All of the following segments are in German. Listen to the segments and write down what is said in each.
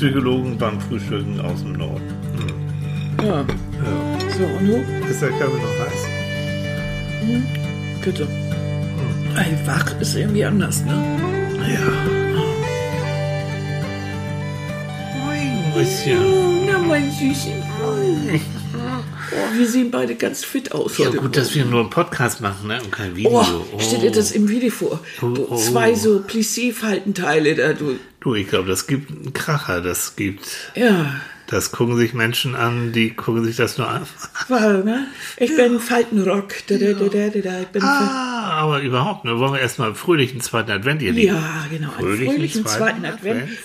Psychologen beim Frühstücken aus dem Norden. Ja. Ja. So, und du? Ist der Körper noch heiß? Bitte. Ey, wach ist irgendwie anders, ne? Ja. Moin, Mäuschen. Oh, na, mein Süßchen. Oh, wir sehen beide ganz fit aus Ja, gut, dass wir nur einen Podcast machen, ne? Und kein Video. Oh, stell dir das im Video vor. Oh, oh. zwei so Plissé-Faltenteile da, du. Du, ich glaube, das gibt einen Kracher. Das gibt. Ja, Das gucken sich Menschen an, die gucken sich das nur an. war, ne? Ich bin Faltenrock. Da, da, da, bin Ah, aber überhaupt, ne? Wollen wir erstmal fröhlichen zweiten Advent, ihr? Ja, genau. Einen Fröhlichen fröhlichen zweiten zweiten Advent. Advent.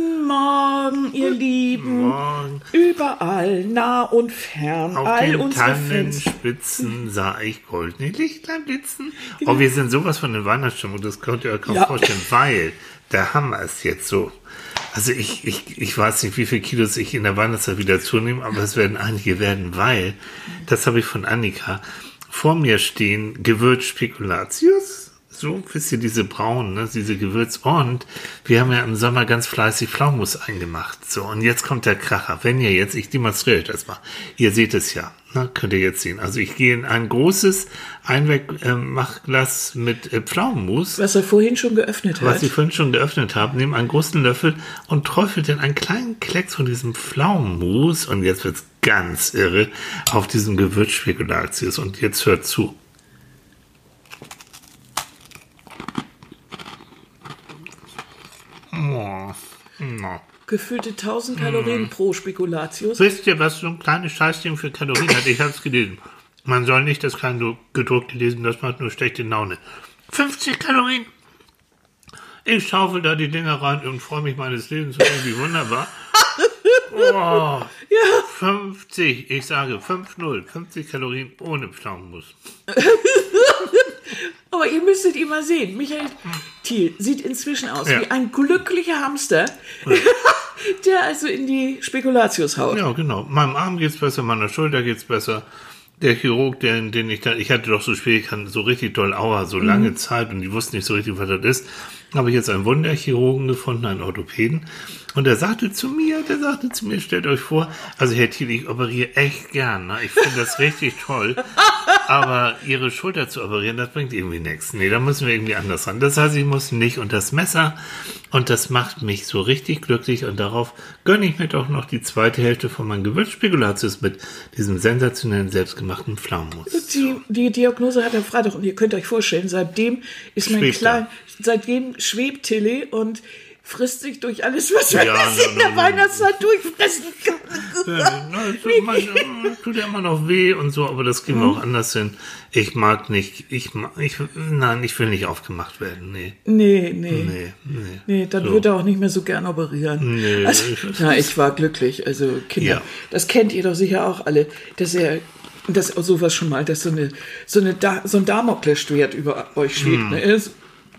Guten Morgen, ihr Lieben. Morgen. Überall, nah und fern. Auf all den unsere. Tannenspitzen sah ich goldene Lichtlein blitzen. Oh, wir sind sowas von der Weihnachtsstimmung, das könnt ihr euch kaum Ja. vorstellen, weil der Hammer ist jetzt so. Also ich, ich, ich weiß nicht, wie viele Kilos ich in der Weihnachtszeit wieder zunehme, aber es werden einige werden, weil, das habe ich von Annika, vor mir stehen Gewürzspekulatius. So, wisst ihr, diese braunen, ne, diese Gewürz. Und wir haben ja im Sommer ganz fleißig Pflaumus eingemacht. So, und jetzt kommt der Kracher. Wenn ihr jetzt, ich demonstriere euch das mal. Ihr seht es ja, ne, könnt ihr jetzt sehen. Also ich gehe in ein großes Einwegmachglas mit äh, Pflaumenmus Was er vorhin schon geöffnet was hat. ich vorhin schon geöffnet habe, nehme einen großen Löffel und träufelt dann einen kleinen Klecks von diesem Pflaumenmus und jetzt wird's ganz irre auf diesem Gewürzspekulatius und jetzt hört zu. Oh, no. Gefüllte 1000 Hm. Kalorien pro Spekulatius. Wisst ihr, was so ein kleines Scheißding für Kalorien hat? Ich habe es gelesen. Man soll nicht das kleine gedruckte lesen, das macht nur schlechte Laune. 50 Kalorien. Ich schaufel da die Dinger rein und freue mich meines Lebens irgendwie wunderbar. Oh, Ja, 50, ich sage 5-0, 50 Kalorien ohne Pflaumenmus. aber ihr müsstet ihn mal sehen. Michael Thiel sieht inzwischen aus Ja. wie ein glücklicher Hamster, der also in die Spekulatius haut. Ja, genau. Meinem Arm geht's besser, meiner Schulter geht's besser. Der Chirurg, den, den ich da, ich hatte doch so Schwierigkeiten, so richtig doll Aua, so lange Zeit und die wussten nicht so richtig, was das ist. Habe ich jetzt einen Wunderchirurgen gefunden, einen Orthopäden. Und der sagte zu mir, der sagte zu mir, stellt euch vor, also Herr Thiel, ich operiere echt gern, ne? ich finde das richtig toll, aber Ihre Schulter zu operieren, das bringt irgendwie nichts. Nee, da müssen wir irgendwie anders ran. Das heißt, ich muss nicht und das Messer und das macht mich so richtig glücklich und darauf gönne ich mir doch noch die zweite Hälfte von meinem Gewürzspekulatius mit diesem sensationellen selbstgemachten Pflaumenmus. Die, die Diagnose hat er Freitag und ihr könnt euch vorstellen, seitdem ist mein Schwebt klein, er. seitdem schwebt Tilly und frisst sich durch alles, was Ja, in na, der na, na. Weihnachtszeit durchfressen. Ja, na, tut, manchmal, tut ja immer noch weh und so, aber das kriegen wir auch anders hin. Ich mag nicht, ich ich, nein, ich will nicht aufgemacht werden, nee. Nee, nee. Nee, nee. Nee, dann So. wird er auch nicht mehr so gern operieren. Nee, also, ich- na, ich war glücklich. Also Kinder, Ja. das kennt ihr doch sicher auch alle, dass er, dass sowas schon mal, dass so eine, so eine, da, so ein Damoklesschwert über euch schwebt. Hm. Ne?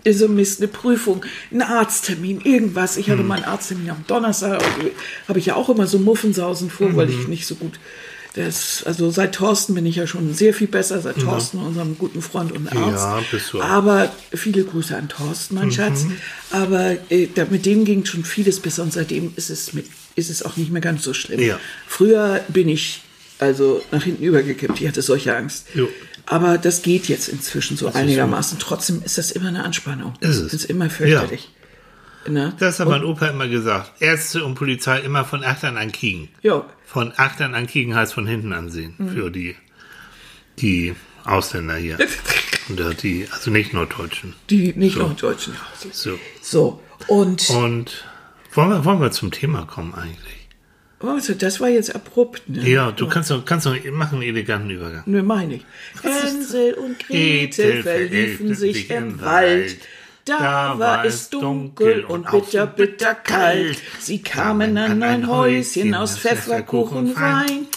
Ist, so Mist, eine Prüfung, ein Arzttermin, irgendwas. Ich hatte mal einen Arzttermin am Donnerstag, habe ich ja auch immer so Muffensausen vor, weil Hm. ich nicht so gut. Das, also seit Thorsten bin ich ja schon sehr viel besser, seit Thorsten, unserem guten Freund und Arzt. Ja, bist du. Aber viele Grüße an Thorsten, mein Schatz. Aber äh, da, mit dem ging schon vieles besser und seitdem ist es, mit, ist es auch nicht mehr ganz so schlimm. Ja. Früher bin ich also nach hinten übergekippt. Ich hatte solche Angst. Jo. Aber das geht jetzt inzwischen so ist einigermaßen. Trotzdem ist das immer eine Anspannung. Ist es. Das ist immer fürchterlich. Ne? Das hat mein Opa immer gesagt. Ärzte und Polizei immer von Achtern an Kiegen. Jo. Von Achtern an Kiegen heißt von hinten ansehen. Mhm. Für die, die Ausländer hier. Oder die, also nicht Norddeutschen. Die nicht So. noch Deutschen. So. So. Und Und wollen wir, wollen wir zum Thema kommen eigentlich? Also, das war jetzt abrupt. Ne? Ja, du kannst doch, kannst doch machen einen eleganten Übergang. Nö, meine ich. Hänsel und Gretel verliefen sich im Wald. Da war es dunkel und bitter, bitter kalt. Sie kamen an ein Häuschen aus Pfefferkuchen Wein.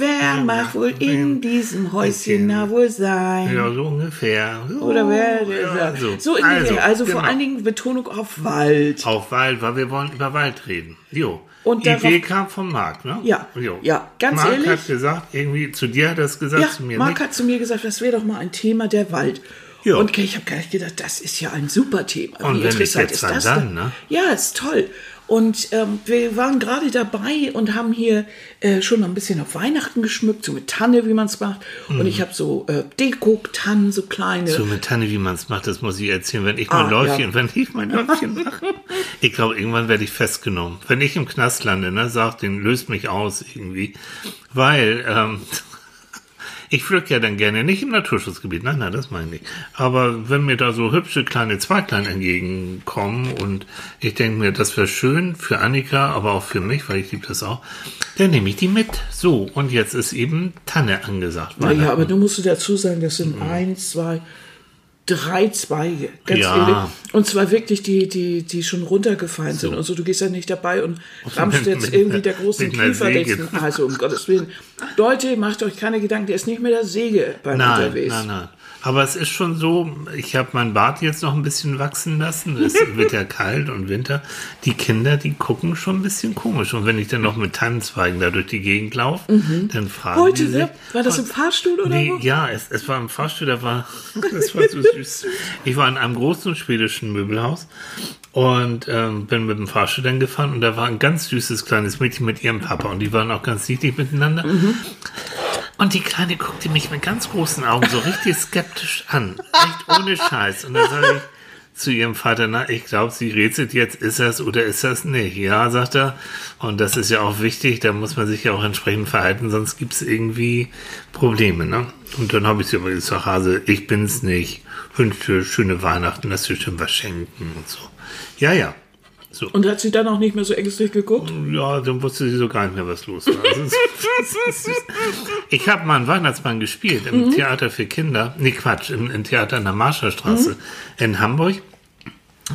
Wer mag wohl in diesem Häuschen na wohl sein? Ja, so ungefähr. Oder wer? Ja, so, so in also, also vor genau. allen Dingen Betonung auf Wald. Auf Wald, weil wir wollen über Wald reden. Jo. Und die Idee kam von Marc, ne? Ja. Jo. Ja, ganz Marc ehrlich. hat gesagt, irgendwie zu dir hat er es gesagt, Ja, zu mir Marc nicht. hat zu mir gesagt, das wäre doch mal ein Thema der Wald. Ja. Und ich habe gleich gedacht, das ist ja ein super Thema. Und Wie wenn nicht interessant jetzt, ist wann das dann, ne? Ja, ist toll. Und ähm, wir waren gerade dabei und haben hier äh, schon ein bisschen auf Weihnachten geschmückt, so mit Tanne, wie man es macht. Und ich habe so äh, Deko-Tannen, so kleine. So mit Tanne, wie man es macht, das muss ich erzählen. Wenn ich mein Ah, Läufchen, ja. wenn ich mein Läufchen mache. Ich glaube, irgendwann werde ich festgenommen. Wenn ich im Knast lande, ne, sagt den, löst mich aus irgendwie. Weil, ähm, ich pflück ja dann gerne, nicht im Naturschutzgebiet, nein, nein, das meine ich. Aber wenn mir da so hübsche kleine Zweiglein entgegenkommen und ich denke mir, das wäre schön für Annika, aber auch für mich, weil ich liebe das auch, dann nehme ich die mit. So, und jetzt ist eben Tanne angesagt. Naja, aber du musst dazu sagen, das sind eins, zwei, drei Zweige. Ganz Ja. ehrlich. Und zwar wirklich die, die, die schon runtergefallen sind. Und so, du gehst ja nicht dabei und rammst jetzt mit- irgendwie der großen mit einer Kiefer Säge. nächsten. Also um Gottes Willen. Leute, macht euch keine Gedanken, der ist nicht mit der Säge beim Nein, unterwegs. nein, nein. Aber es ist schon so, ich habe mein Bart jetzt noch ein bisschen wachsen lassen. Es wird ja kalt und Winter. Die Kinder, die gucken schon ein bisschen komisch. Und wenn ich dann noch mit Tannenzweigen da durch die Gegend laufe, dann fragen die Heute, sich, ne? War das im Fahrstuhl oder Nee, wo? ja, es, es war im Fahrstuhl, da war, das war so süß. Ich war in einem großen schwedischen Möbelhaus und ähm, bin mit dem Fahrstuhl dann gefahren und da war ein ganz süßes kleines Mädchen mit ihrem Papa und die waren auch ganz niedlich miteinander. Und die Kleine guckte mich mit ganz großen Augen so richtig skeptisch an. Echt ohne Scheiß. Und dann sage ich zu ihrem Vater, na, ich glaube, sie rätselt jetzt, ist das oder ist das nicht? Ja, sagt er. Und das ist ja auch wichtig, da muss man sich ja auch entsprechend verhalten, sonst gibt es irgendwie Probleme. Ne? Und dann habe ich sie aber gesagt, Hase, ich bin's nicht. Wünsche schöne Weihnachten, lass dir schon was schenken und so. Ja, ja. So. Und hat sie dann auch nicht mehr so ängstlich geguckt? Ja, dann wusste sie so gar nicht mehr, was los war. Ich habe mal einen Weihnachtsmann gespielt im Theater für Kinder. Nee, Quatsch, im, im Theater in der Marschallstraße in Hamburg.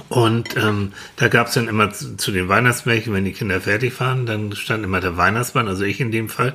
Und ähm, da gab es dann immer zu, zu den Weihnachtsmärchen, wenn die Kinder fertig waren, dann stand immer der Weihnachtsmann, also ich in dem Fall,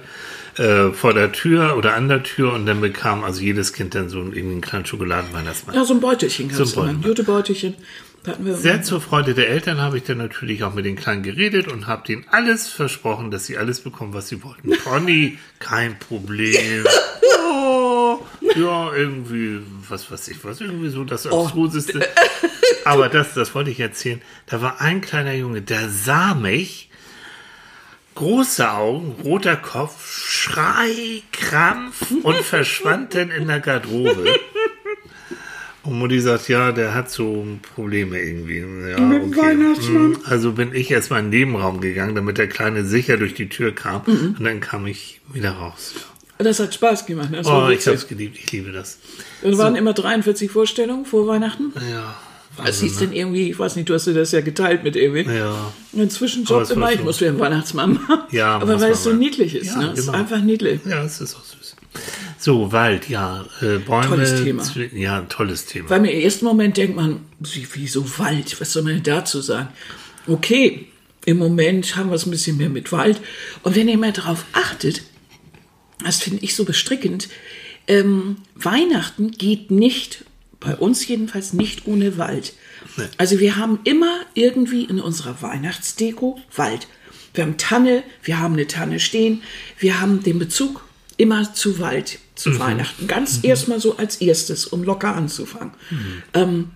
äh, vor der Tür oder an der Tür und dann bekam also jedes Kind dann so einen, irgendwie einen kleinen Schokoladenweihnachtsmann. Ja, so ein Beutelchen es So. Ein Beutelchen. Jutebeutelchen. Sehr zur Freude der Eltern habe ich dann natürlich auch mit den Kleinen geredet und habe denen alles versprochen, dass sie alles bekommen, was sie wollten. Pony, kein Problem. Ja, ja, irgendwie, was weiß ich, was irgendwie so das Abstruseste. Aber das, das wollte ich erzählen. Da war ein kleiner Junge, der sah mich, große Augen, roter Kopf, Schrei, Krampf und verschwand dann in der Garderobe. Und Mutti sagt, ja, der hat so Probleme irgendwie. Ja, Mit dem Weihnachtsmann. Hm, Also bin ich erstmal in den Nebenraum gegangen, damit der Kleine sicher durch die Tür kam. Mhm. Und dann kam ich wieder raus. Das hat Spaß gemacht. Das Oh, ich hab's geliebt, ich liebe das. Es waren immer 43 Vorstellungen vor Weihnachten. Ja. Was hieß denn irgendwie, ich weiß nicht, du hast dir das ja geteilt mit Ewi. Ja. Inzwischen Job immer, ich muss wieder einen Weihnachtsmann machen. Ja, Aber weil es so niedlich ist, Ja, ne? Es ist genau. einfach niedlich. Ja, es ist auch süß. So, Wald, ja. Äh, Bäume. Tolles Thema. Ja, tolles Thema. Weil mir im ersten Moment denkt man, wie, wieso Wald? Was soll man denn dazu sagen? Okay, im Moment haben wir es ein bisschen mehr mit Wald. Und wenn ihr mal darauf achtet, das finde ich so bestrickend, ähm, Weihnachten geht nicht, bei uns jedenfalls nicht ohne Wald. Nee. Also wir haben immer irgendwie in unserer Weihnachtsdeko Wald. Wir haben Tanne, wir haben eine Tanne stehen, wir haben den Bezug immer zu Wald, zu Weihnachten. Ganz erstmal so als erstes, um locker anzufangen. Ähm,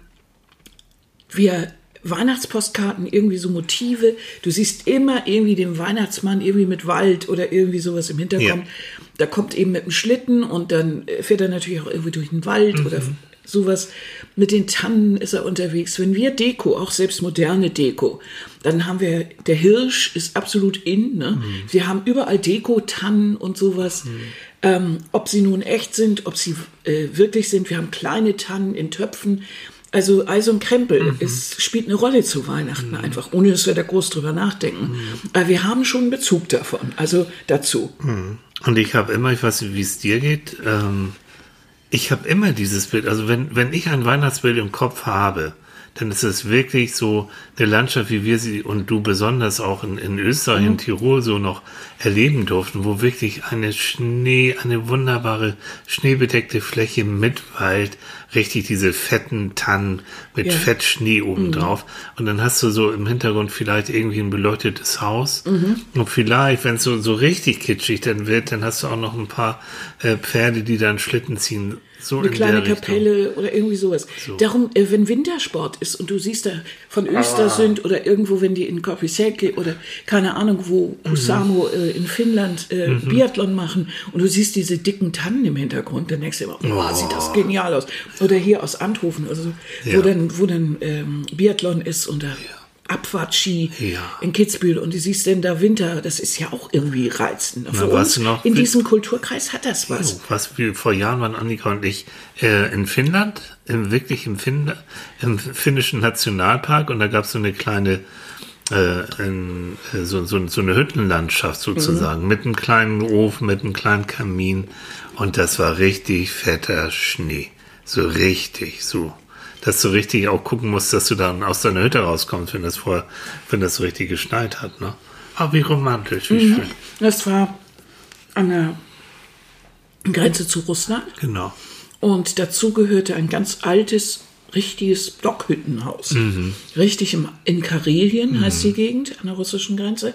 wir Weihnachtspostkarten, irgendwie so Motive. Du siehst immer irgendwie den Weihnachtsmann irgendwie mit Wald oder irgendwie sowas im Hintergrund. Ja. Da kommt eben mit dem Schlitten und dann fährt er natürlich auch irgendwie durch den Wald oder sowas. Mit den Tannen ist er unterwegs. Wenn wir Deko, auch selbst moderne Deko, dann haben wir, der Hirsch ist absolut in. Ne? Wir haben überall Deko, Tannen und sowas. Ähm, ob sie nun echt sind, ob sie äh, wirklich sind. Wir haben kleine Tannen in Töpfen. Also Eis und Krempel es spielt eine Rolle zu Weihnachten einfach, ohne dass wir da groß drüber nachdenken. Aber wir haben schon einen Bezug davon, also dazu. Und ich habe immer, ich weiß nicht, wie es dir geht, ähm, ich habe immer dieses Bild, also wenn, wenn ich ein Weihnachtsbild im Kopf habe, dann ist es wirklich so eine Landschaft, wie wir sie und du besonders auch in, in Österreich, in Tirol so noch erleben durften, wo wirklich eine Schnee, eine wunderbare schneebedeckte Fläche mit Wald, richtig diese fetten Tannen mit Ja. Fettschnee obendrauf. Und dann hast du so im Hintergrund vielleicht irgendwie ein beleuchtetes Haus. Und vielleicht, wenn es so, so richtig kitschig dann wird, dann hast du auch noch ein paar äh, Pferde, die dann Schlitten ziehen. So eine in kleine Kapelle oder irgendwie sowas. Darum, äh, wenn Wintersport ist und du siehst da von Östersund oder irgendwo, wenn die in Korpiselke oder keine Ahnung wo, Kusamo äh, in Finnland äh, Biathlon machen und du siehst diese dicken Tannen im Hintergrund, dann denkst du immer, oh, sieht das genial aus. Oder hier aus Anthofen, also, Ja. wo dann, wo dann ähm, Biathlon ist und da Abfahrtski Ja. in Kitzbühel und du siehst denn da Winter, das ist ja auch irgendwie reizend. Für weißt uns noch, in diesem Kulturkreis hat das was. Oh, was wir vor Jahren waren Annika und ich äh, in Finnland, im, wirklich im, Finn, im finnischen Nationalpark und da gab es so eine kleine äh, in, äh, so, so, so eine Hüttenlandschaft sozusagen mit einem kleinen Ofen, mit einem kleinen Kamin und das war richtig fetter Schnee, so richtig so. Dass du richtig auch gucken musst, dass du dann aus deiner Hütte rauskommst, wenn das vorher, wenn das so richtig geschneit hat, ne? Aber wie romantisch, wie schön. Das war an der Grenze zu Russland Genau. und dazu gehörte ein ganz altes, richtiges Blockhüttenhaus. Richtig im, in Karelien heißt die Gegend an der russischen Grenze.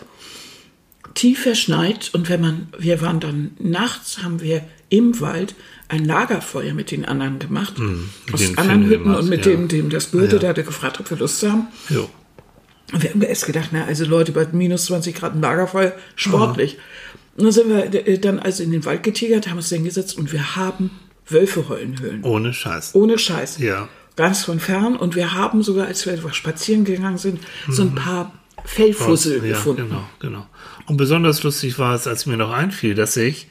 Tief verschneit und wenn man, wir waren dann nachts, haben wir im Wald ein Lagerfeuer mit den anderen gemacht. mit aus den anderen Finnen Hütten und mit ja. dem, dem das gehörte, Ja. der hatte gefragt, ob wir Lust haben. Jo. Und wir haben erst gedacht, na, also Leute, bei minus 20 Grad ein Lagerfeuer, sportlich. Und dann sind wir äh, dann also in den Wald getigert, haben uns dann gesetzt und wir haben Wölfe heulen hören. Ohne Scheiß. Ohne Scheiß. Ja. Ganz von fern. Und wir haben sogar, als wir spazieren gegangen sind, so ein paar Fellfussel Mhm. ja, gefunden. Genau, genau. Und besonders lustig war es, als mir noch einfiel, dass ich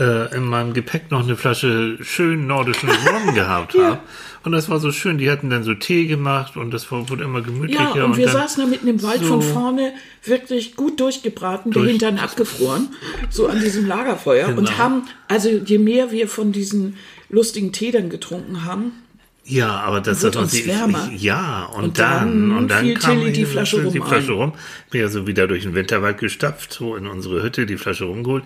äh, in meinem Gepäck noch eine Flasche schön nordischen Rum gehabt habe. Und das war so schön. Die hatten dann so Tee gemacht und das war, wurde immer gemütlicher. Ja, und wir dann, saßen da mitten im Wald so- von vorne wirklich gut durchgebraten, Durch- Hintern abgefroren, so an diesem Lagerfeuer. Und Genau. haben, also je mehr wir von diesen lustigen Tee dann getrunken haben, Ja, aber das Wird hat uns wärmer. Ich, ja, und, Und dann, dann und dann kam Tilly die Flasche die rum Flasche ein. rum. Bin ja so wieder durch den Winterwald gestapft, so in unsere Hütte, die Flasche rumgeholt.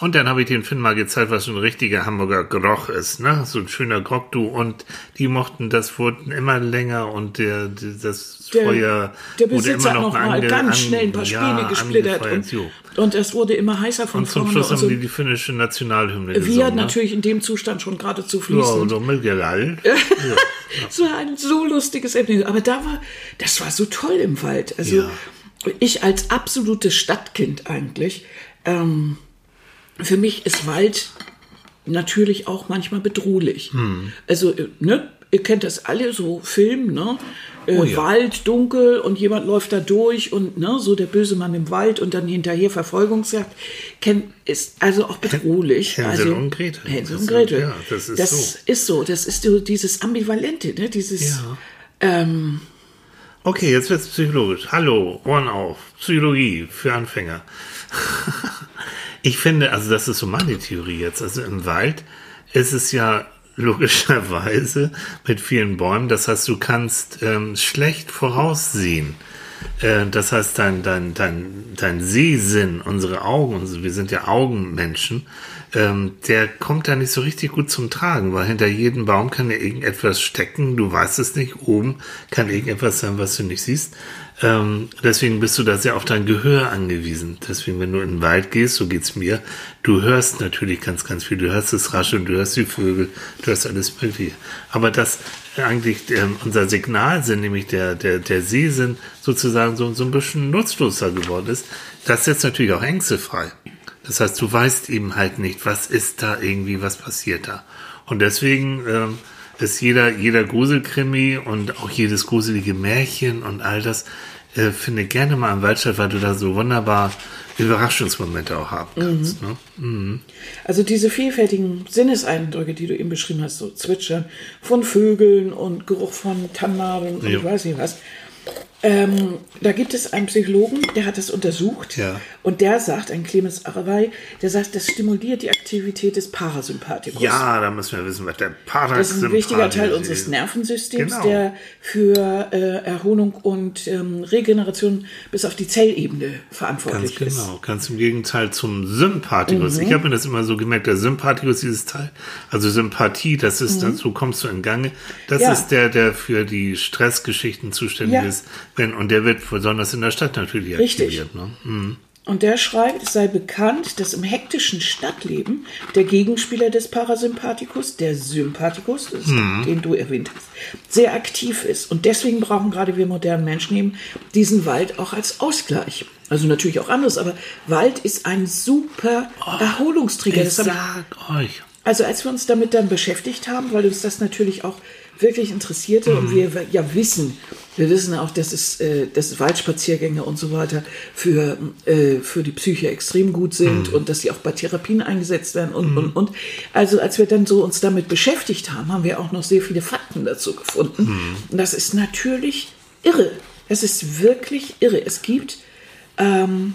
Und dann habe ich den Finn mal gezeigt, was so ein richtiger Hamburger Groch ist, ne? So ein schöner Grog, du. Und die mochten das wurden immer länger und der, das der, Feuer der wurde Besitzer immer hat noch noch mal ange- ganz an- schnell ein paar ja, Späne gesplittert. angefeuert, jo. Und, und es wurde immer heißer von Und zum vorne. Schluss und haben so. die die finnische Nationalhymne wir gesungen. ne? natürlich in dem Zustand schon geradezu Ja, fließend. so mitgelallt. Es war ein so lustiges Erlebnis. Aber da war, das war so toll im Wald. Also Ja. ich als absolutes Stadtkind eigentlich, ähm, für mich ist Wald natürlich auch manchmal bedrohlich. Hm. Also, äh, ne, ihr kennt das alle, so Film, ne? Äh, Oh ja. Wald, dunkel und jemand läuft da durch und ne, so der böse Mann im Wald und dann hinterher Verfolgungsjagd. Kennt, ist also auch bedrohlich. Hänsel also, und Gretel. Hänsel und Gretel. ja, das ist das so. ist so. Das ist so dieses Ambivalente, ne? Dieses, Ja. ähm, Okay, jetzt wird's psychologisch. Hallo, Ohren auf. Psychologie für Anfänger. ich finde, also das ist so meine Theorie jetzt. Also im Wald ist es ja logischerweise mit vielen Bäumen. Das heißt, du kannst ähm, schlecht voraussehen. Äh, das heißt, dein, dein, dein, dein Sehsinn, unsere Augen, also wir sind ja Augenmenschen, ähm, der kommt da nicht so richtig gut zum Tragen, weil hinter jedem Baum kann ja irgendetwas stecken, du weißt es nicht, oben kann irgendetwas sein, was du nicht siehst. Ähm, deswegen bist du da sehr auf dein Gehör angewiesen. Deswegen, wenn du in den Wald gehst, so geht's mir, du hörst natürlich ganz, ganz viel. Du hörst das Rascheln, du hörst die Vögel, du hörst alles Mögliche. Aber das eigentlich ähm, unser Signalsinn, nämlich der, der, der Sehsinn, sozusagen so, so ein bisschen nutzloser geworden ist, das setzt natürlich auch Ängste frei. Das heißt, du weißt eben halt nicht, was ist da irgendwie, was passiert da. Und deswegen ähm, ist jeder, jeder Gruselkrimi und auch jedes gruselige Märchen und all das, äh, finde gerne mal im Waldstadt, weil du da so wunderbar Überraschungsmomente auch haben kannst. Ne? Also diese vielfältigen Sinneseindrücke, die du eben beschrieben hast, so Zwitschern von Vögeln und Geruch von Tannennadeln und Ja. ich weiß nicht was. Ähm, da gibt es einen Psychologen, der hat das untersucht Ja. und der sagt, ein Clemens Araway, der sagt, das stimuliert die Aktivität des Parasympathikus. Ja, da müssen wir wissen, was der Parasympathikus Das ist ein wichtiger Teil ist. unseres Nervensystems, Genau. der für äh, Erholung und ähm, Regeneration bis auf die Zellebene Ganz verantwortlich ist. genau, ganz im Gegenteil zum Sympathikus. Ich habe mir das immer so gemerkt, der Sympathikus, dieses Teil, also Sympathie, das ist, dazu kommst du in Gange. Das Ja. ist der, der für die Stressgeschichten zuständig Ja. ist. Und der wird besonders in der Stadt natürlich Richtig. aktiviert. Ne? Mhm. Und der schreibt, es sei bekannt, dass im hektischen Stadtleben der Gegenspieler des Parasympathikus, der Sympathikus, ist Mhm. den du erwähnt hast, sehr aktiv ist. Und deswegen brauchen gerade wir modernen Menschen eben diesen Wald auch als Ausgleich. Also natürlich auch anderes, aber Wald ist ein super Das hab ich sag euch. also als wir uns damit dann beschäftigt haben, weil uns das natürlich auch wirklich interessierte Mhm. und wir ja wissen, wir wissen auch, dass es äh, dass Waldspaziergänge und so weiter für, äh, für die Psyche extrem gut sind Mhm. und dass sie auch bei Therapien eingesetzt werden und, und, und. Also als wir dann so uns damit beschäftigt haben, haben wir auch noch sehr viele Fakten dazu gefunden. Mhm. Und das ist natürlich irre. Es ist wirklich irre. Es gibt ähm,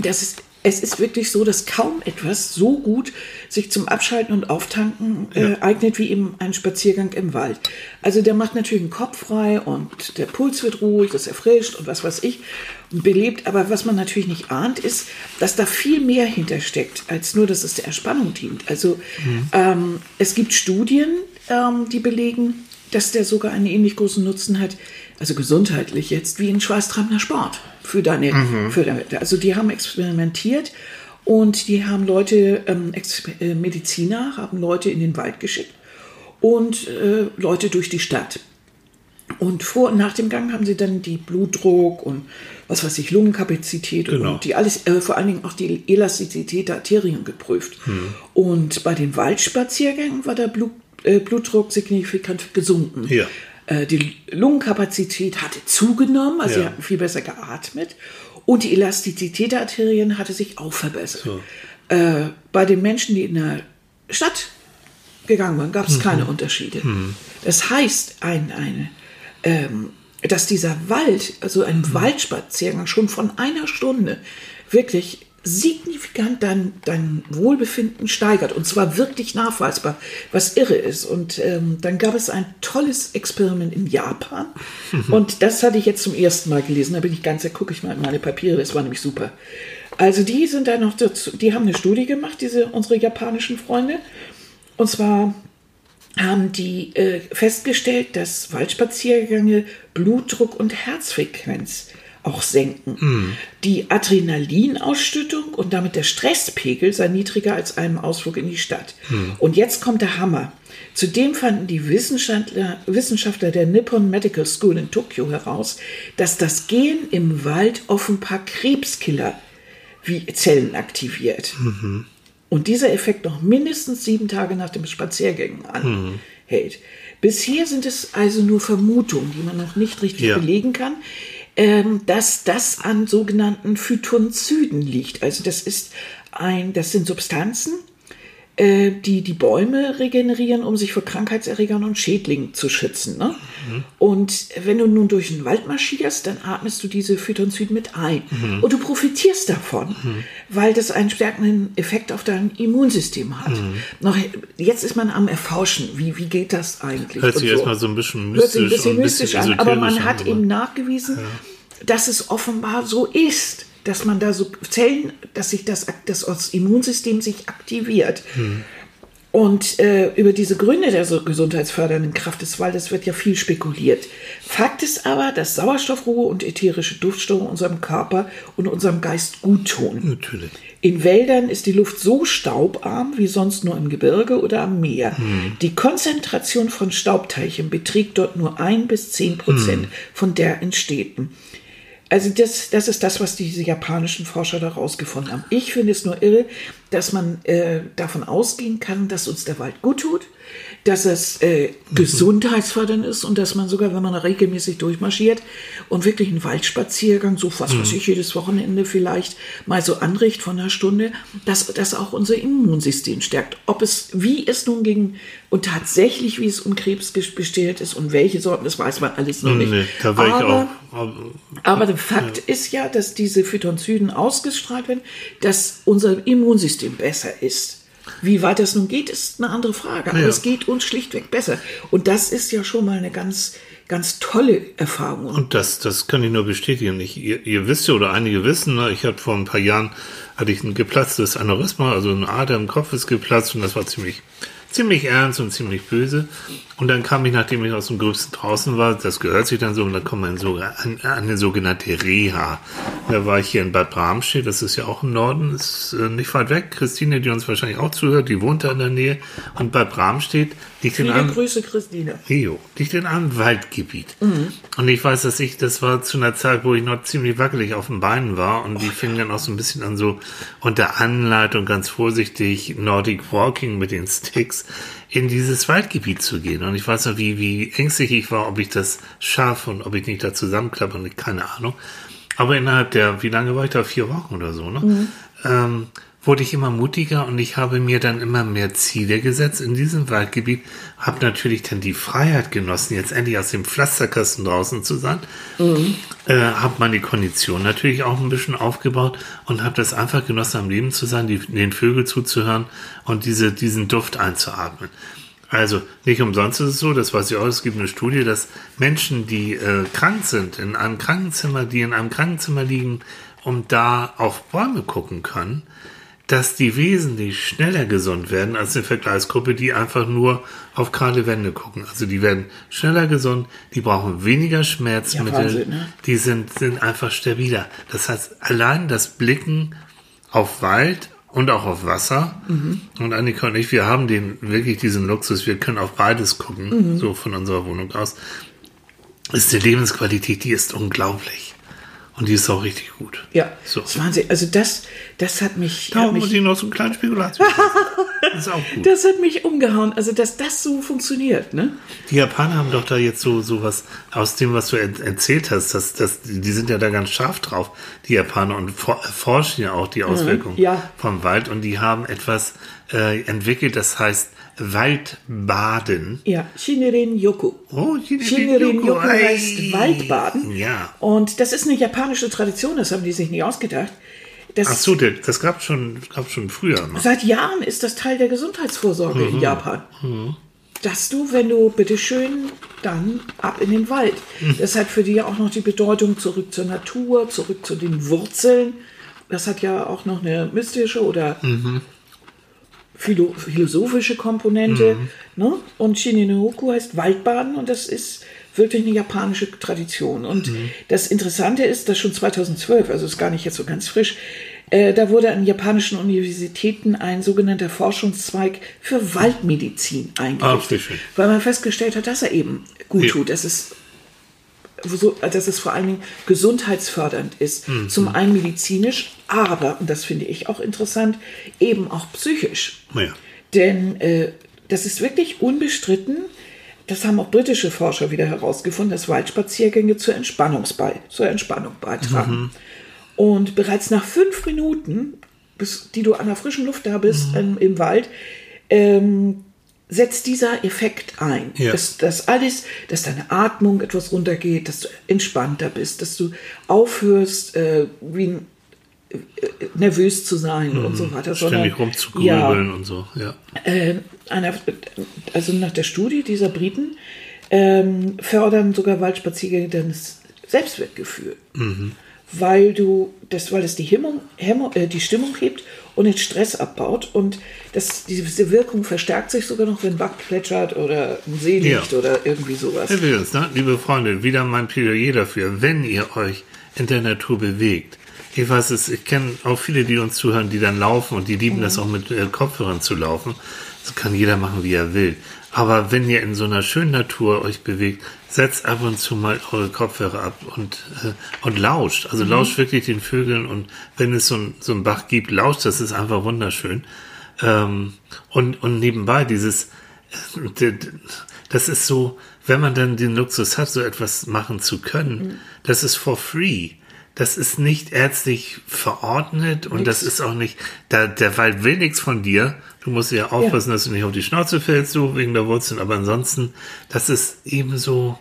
das ist, es ist wirklich so, dass kaum etwas so gut sich zum Abschalten und Auftanken äh, eignet wie eben ein Spaziergang im Wald. Also der macht natürlich den Kopf frei und der Puls wird ruhig, das erfrischt und was weiß ich belebt. Aber was man natürlich nicht ahnt, ist, dass da viel mehr hintersteckt, als nur, dass es der Erspannung dient. Also ähm, es gibt Studien, ähm, die belegen, dass der sogar einen ähnlich großen Nutzen hat, also gesundheitlich jetzt, wie ein schweißtreibender Sport für deine, für deine, also die haben experimentiert und die haben Leute, ähm, äh, Mediziner haben Leute in den Wald geschickt und äh, Leute durch die Stadt. Und vor und nach dem Gang haben sie dann die Blutdruck und was weiß ich, Lungenkapazität Genau. und die alles, äh, vor allen Dingen auch die Elastizität der Arterien geprüft. Und bei den Waldspaziergängen war der Blut, äh, Blutdruck signifikant gesunken. Ja. Äh, die Lungenkapazität hatte zugenommen, also sie Ja. hatten viel besser geatmet. Und die Elastizität der Arterien hatte sich auch verbessert. So. Äh, bei den Menschen, die in der Stadt gegangen waren, gab es keine Unterschiede. Das heißt, ein, ein, ähm, dass dieser Wald, also ein Waldspaziergang schon von einer Stunde wirklich signifikant dein, dein Wohlbefinden steigert und zwar wirklich nachweisbar, was irre ist. Und ähm, dann gab es ein tolles Experiment in Japan und das hatte ich jetzt zum ersten Mal gelesen. Da bin ich ganz, da gucke ich mal in meine Papiere, das war nämlich super. Also die sind da noch dazu, die haben eine Studie gemacht, diese unsere japanischen Freunde. Und zwar haben die äh, festgestellt, dass Waldspaziergänge Blutdruck und Herzfrequenz auch senken. Die Adrenalinausschüttung und damit der Stresspegel sei niedriger als einem Ausflug in die Stadt. Und jetzt kommt der Hammer. Zudem fanden die Wissenschaftler, Wissenschaftler der Nippon Medical School in Tokio heraus, dass das Gehen im Wald offenbar Krebskiller wie Zellen aktiviert. Und dieser Effekt noch mindestens sieben Tage nach dem Spaziergängen anhält. Bisher sind es also nur Vermutungen, die man noch nicht richtig Ja. belegen kann, dass das an sogenannten Phytonzyden liegt. Also das ist ein, das sind Substanzen, die die Bäume regenerieren, um sich vor Krankheitserregern und Schädlingen zu schützen. Ne? Und wenn du nun durch den Wald marschierst, dann atmest du diese Phytonzyden mit ein. Und du profitierst davon, weil das einen stärkenden Effekt auf dein Immunsystem hat. Noch, jetzt ist man am Erforschen, wie, wie geht das eigentlich? Hört sich so. erstmal so ein bisschen mystisch ein bisschen und ein mystisch bisschen an, aber man hat an, eben nachgewiesen, dass es offenbar so ist, dass man da so Zellen, dass sich das, das, das Immunsystem sich aktiviert. Und äh, über diese Gründe der so gesundheitsfördernden Kraft des Waldes wird ja viel spekuliert. Fakt ist aber, dass Sauerstoffruhe und ätherische Duftstoffe unserem Körper und unserem Geist gut tun. Natürlich. In Wäldern ist die Luft so staubarm wie sonst nur im Gebirge oder am Meer. Die Konzentration von Staubteilchen beträgt dort nur ein bis zehn Prozent von der in Städten. Also das, das ist das, was diese japanischen Forscher da rausgefunden haben. Ich finde es nur irre, dass man äh, davon ausgehen kann, dass uns der Wald gut tut, dass es äh, gesundheitsfördernd ist und dass man sogar, wenn man regelmäßig durchmarschiert und wirklich einen Waldspaziergang, so was weiß ich, jedes Wochenende vielleicht mal so anricht von einer Stunde, dass das auch unser Immunsystem stärkt. Ob es, wie es nun gegen und tatsächlich, wie es um Krebs bestellt ist und welche Sorten, das weiß man alles noch nicht. Nee, Aber- aber- aber der Fakt ist ja, dass diese Phytonzyden ausgestrahlt werden, dass unser Immunsystem besser ist. Wie weit das nun geht, ist eine andere Frage. Aber Ja. es geht uns schlichtweg besser. Und das ist ja schon mal eine ganz, ganz tolle Erfahrung. Und das, das kann ich nur bestätigen. Ich, ihr, ihr wisst ja, oder einige wissen, ne, ich hatte vor ein paar Jahren, hatte ich ein geplatztes Aneurysma, also eine Ader im Kopf ist geplatzt und das war ziemlich ziemlich ernst und ziemlich böse. Und dann kam ich, nachdem ich aus dem Gröbsten draußen war, das gehört sich dann so, und dann kommt man so an, eine sogenannte Reha. Da war ich hier in Bad Bramstedt, das ist ja auch im Norden, ist äh, nicht weit weg. Christine, die uns wahrscheinlich auch zuhört, die wohnt da in der Nähe. Und Bad Bramstedt liegt Viele in einem, Grüße, Christine. Rio, liegt in einem Waldgebiet. Und ich weiß, dass ich, das war zu einer Zeit, wo ich noch ziemlich wackelig auf den Beinen war und die fingen dann auch so ein bisschen an so unter Anleitung ganz vorsichtig Nordic Walking mit den Sticks in dieses Waldgebiet zu gehen. Und ich weiß noch, wie, wie ängstlich ich war, ob ich das schaffe und ob ich nicht da zusammenklappe und keine Ahnung. Aber innerhalb der, wie lange war ich da? Vier Wochen oder so, ne? Ähm, wurde ich immer mutiger und ich habe mir dann immer mehr Ziele gesetzt in diesem Waldgebiet, habe natürlich dann die Freiheit genossen, jetzt endlich aus dem Pflasterkasten draußen zu sein, äh, habe meine Kondition natürlich auch ein bisschen aufgebaut und habe das einfach genossen, am Leben zu sein, die, den Vögeln zuzuhören und diese, diesen Duft einzuatmen. Also nicht umsonst ist es so, das weiß ich auch, es gibt eine Studie, dass Menschen, die äh, krank sind, in einem Krankenzimmer, die in einem Krankenzimmer liegen und da auf Bäume gucken können, dass die wesentlich schneller gesund werden als eine Vergleichsgruppe, die einfach nur auf kahle Wände gucken. Also die werden schneller gesund, die brauchen weniger Schmerzmittel, Ja, Wahnsinn, ne? die sind, sind einfach stabiler. Das heißt, allein das Blicken auf Wald und auch auf Wasser. Und Annika und ich, wir haben den wirklich diesen Luxus, wir können auf beides gucken, so von unserer Wohnung aus. Ist die Lebensqualität, die ist unglaublich. Und die ist auch richtig gut. Ja, So. das Wahnsinn. Also das, das hat mich, Da hat muss mich ich noch so einen kleinen Spekulation. das ist auch gut. das hat mich umgehauen. Also dass das so funktioniert, ne? Die Japaner haben doch da jetzt so so was aus dem, was du er erzählt hast, dass, dass, die sind ja da ganz scharf drauf, die Japaner, und for erforschen ja auch die Auswirkungen ja. vom Wald. Und die haben etwas äh, entwickelt, das heißt Waldbaden. Ja, Shinrin Yoku. Oh, Shinrin Shinrin Yoku, Yoku ei. heißt Waldbaden. Ja. Und das ist eine japanische Tradition, das haben die sich nicht ausgedacht. Das Ach so, das gab schon, gab schon früher. Ne? Seit Jahren ist das Teil der Gesundheitsvorsorge Mhm. in Japan. Dass du, wenn du bitteschön, dann ab in den Wald. Mhm. Das hat für die ja auch noch die Bedeutung zurück zur Natur, zurück zu den Wurzeln. Das hat ja auch noch eine mystische oder Mhm. Philo philosophische Komponente. Ne? Und Shinrin-yoku heißt Waldbaden und das ist wirklich eine japanische Tradition. Und Mhm. das Interessante ist, dass schon 2012, also ist gar nicht jetzt so ganz frisch, äh, da wurde an japanischen Universitäten ein sogenannter Forschungszweig für Waldmedizin Ach, wie eingerichtet, schön. weil man festgestellt hat, dass er eben gut Ja. tut. Das ist so, dass es vor allen Dingen gesundheitsfördernd ist. Zum einen medizinisch, aber, und das finde ich auch interessant, eben auch psychisch. Ja. Denn äh, das ist wirklich unbestritten, das haben auch britische Forscher wieder herausgefunden, dass Waldspaziergänge zur, zur Entspannung beitragen. Und bereits nach fünf Minuten, bis, die du an der frischen Luft da bist ähm, im Wald, ähm, setzt dieser Effekt ein. Ja. Dass, dass alles, dass deine Atmung etwas runtergeht, dass du entspannter bist, dass du aufhörst, äh, wie ein, äh, nervös zu sein und so weiter. Ständig rumzugrübeln und so, ja. äh, einer, also nach der Studie dieser Briten ähm, fördern sogar Waldspaziergänge das Selbstwertgefühl. Weil du das, weil es die, Hemmung, Hemmung, äh, die Stimmung hebt und den Stress abbaut. Und das, diese Wirkung verstärkt sich sogar noch, wenn Bach plätschert oder ein See liegt Ja. oder irgendwie sowas. Wills, ne? liebe Freunde, wieder mein Plädoyer dafür, wenn ihr euch in der Natur bewegt. Ich weiß es, ich kenne auch viele, die uns zuhören, die dann laufen und die lieben das auch mit äh, Kopfhörern zu laufen. Das kann jeder machen, wie er will. Aber wenn ihr in so einer schönen Natur euch bewegt, setzt ab und zu mal eure Kopfhörer ab und, äh, und lauscht. Also lauscht wirklich den Vögeln und wenn es so, ein, so einen Bach gibt, lauscht, das ist einfach wunderschön. Ähm, und, und nebenbei dieses, äh, das ist so, wenn man dann den Luxus hat, so etwas machen zu können, das ist for free. Das ist nicht ärztlich verordnet und das ist auch nicht, da, der Wald will nichts von dir. Du musst ja aufpassen, dass du nicht auf die Schnauze fällst, so wegen der Wurzeln, aber ansonsten, das ist eben so,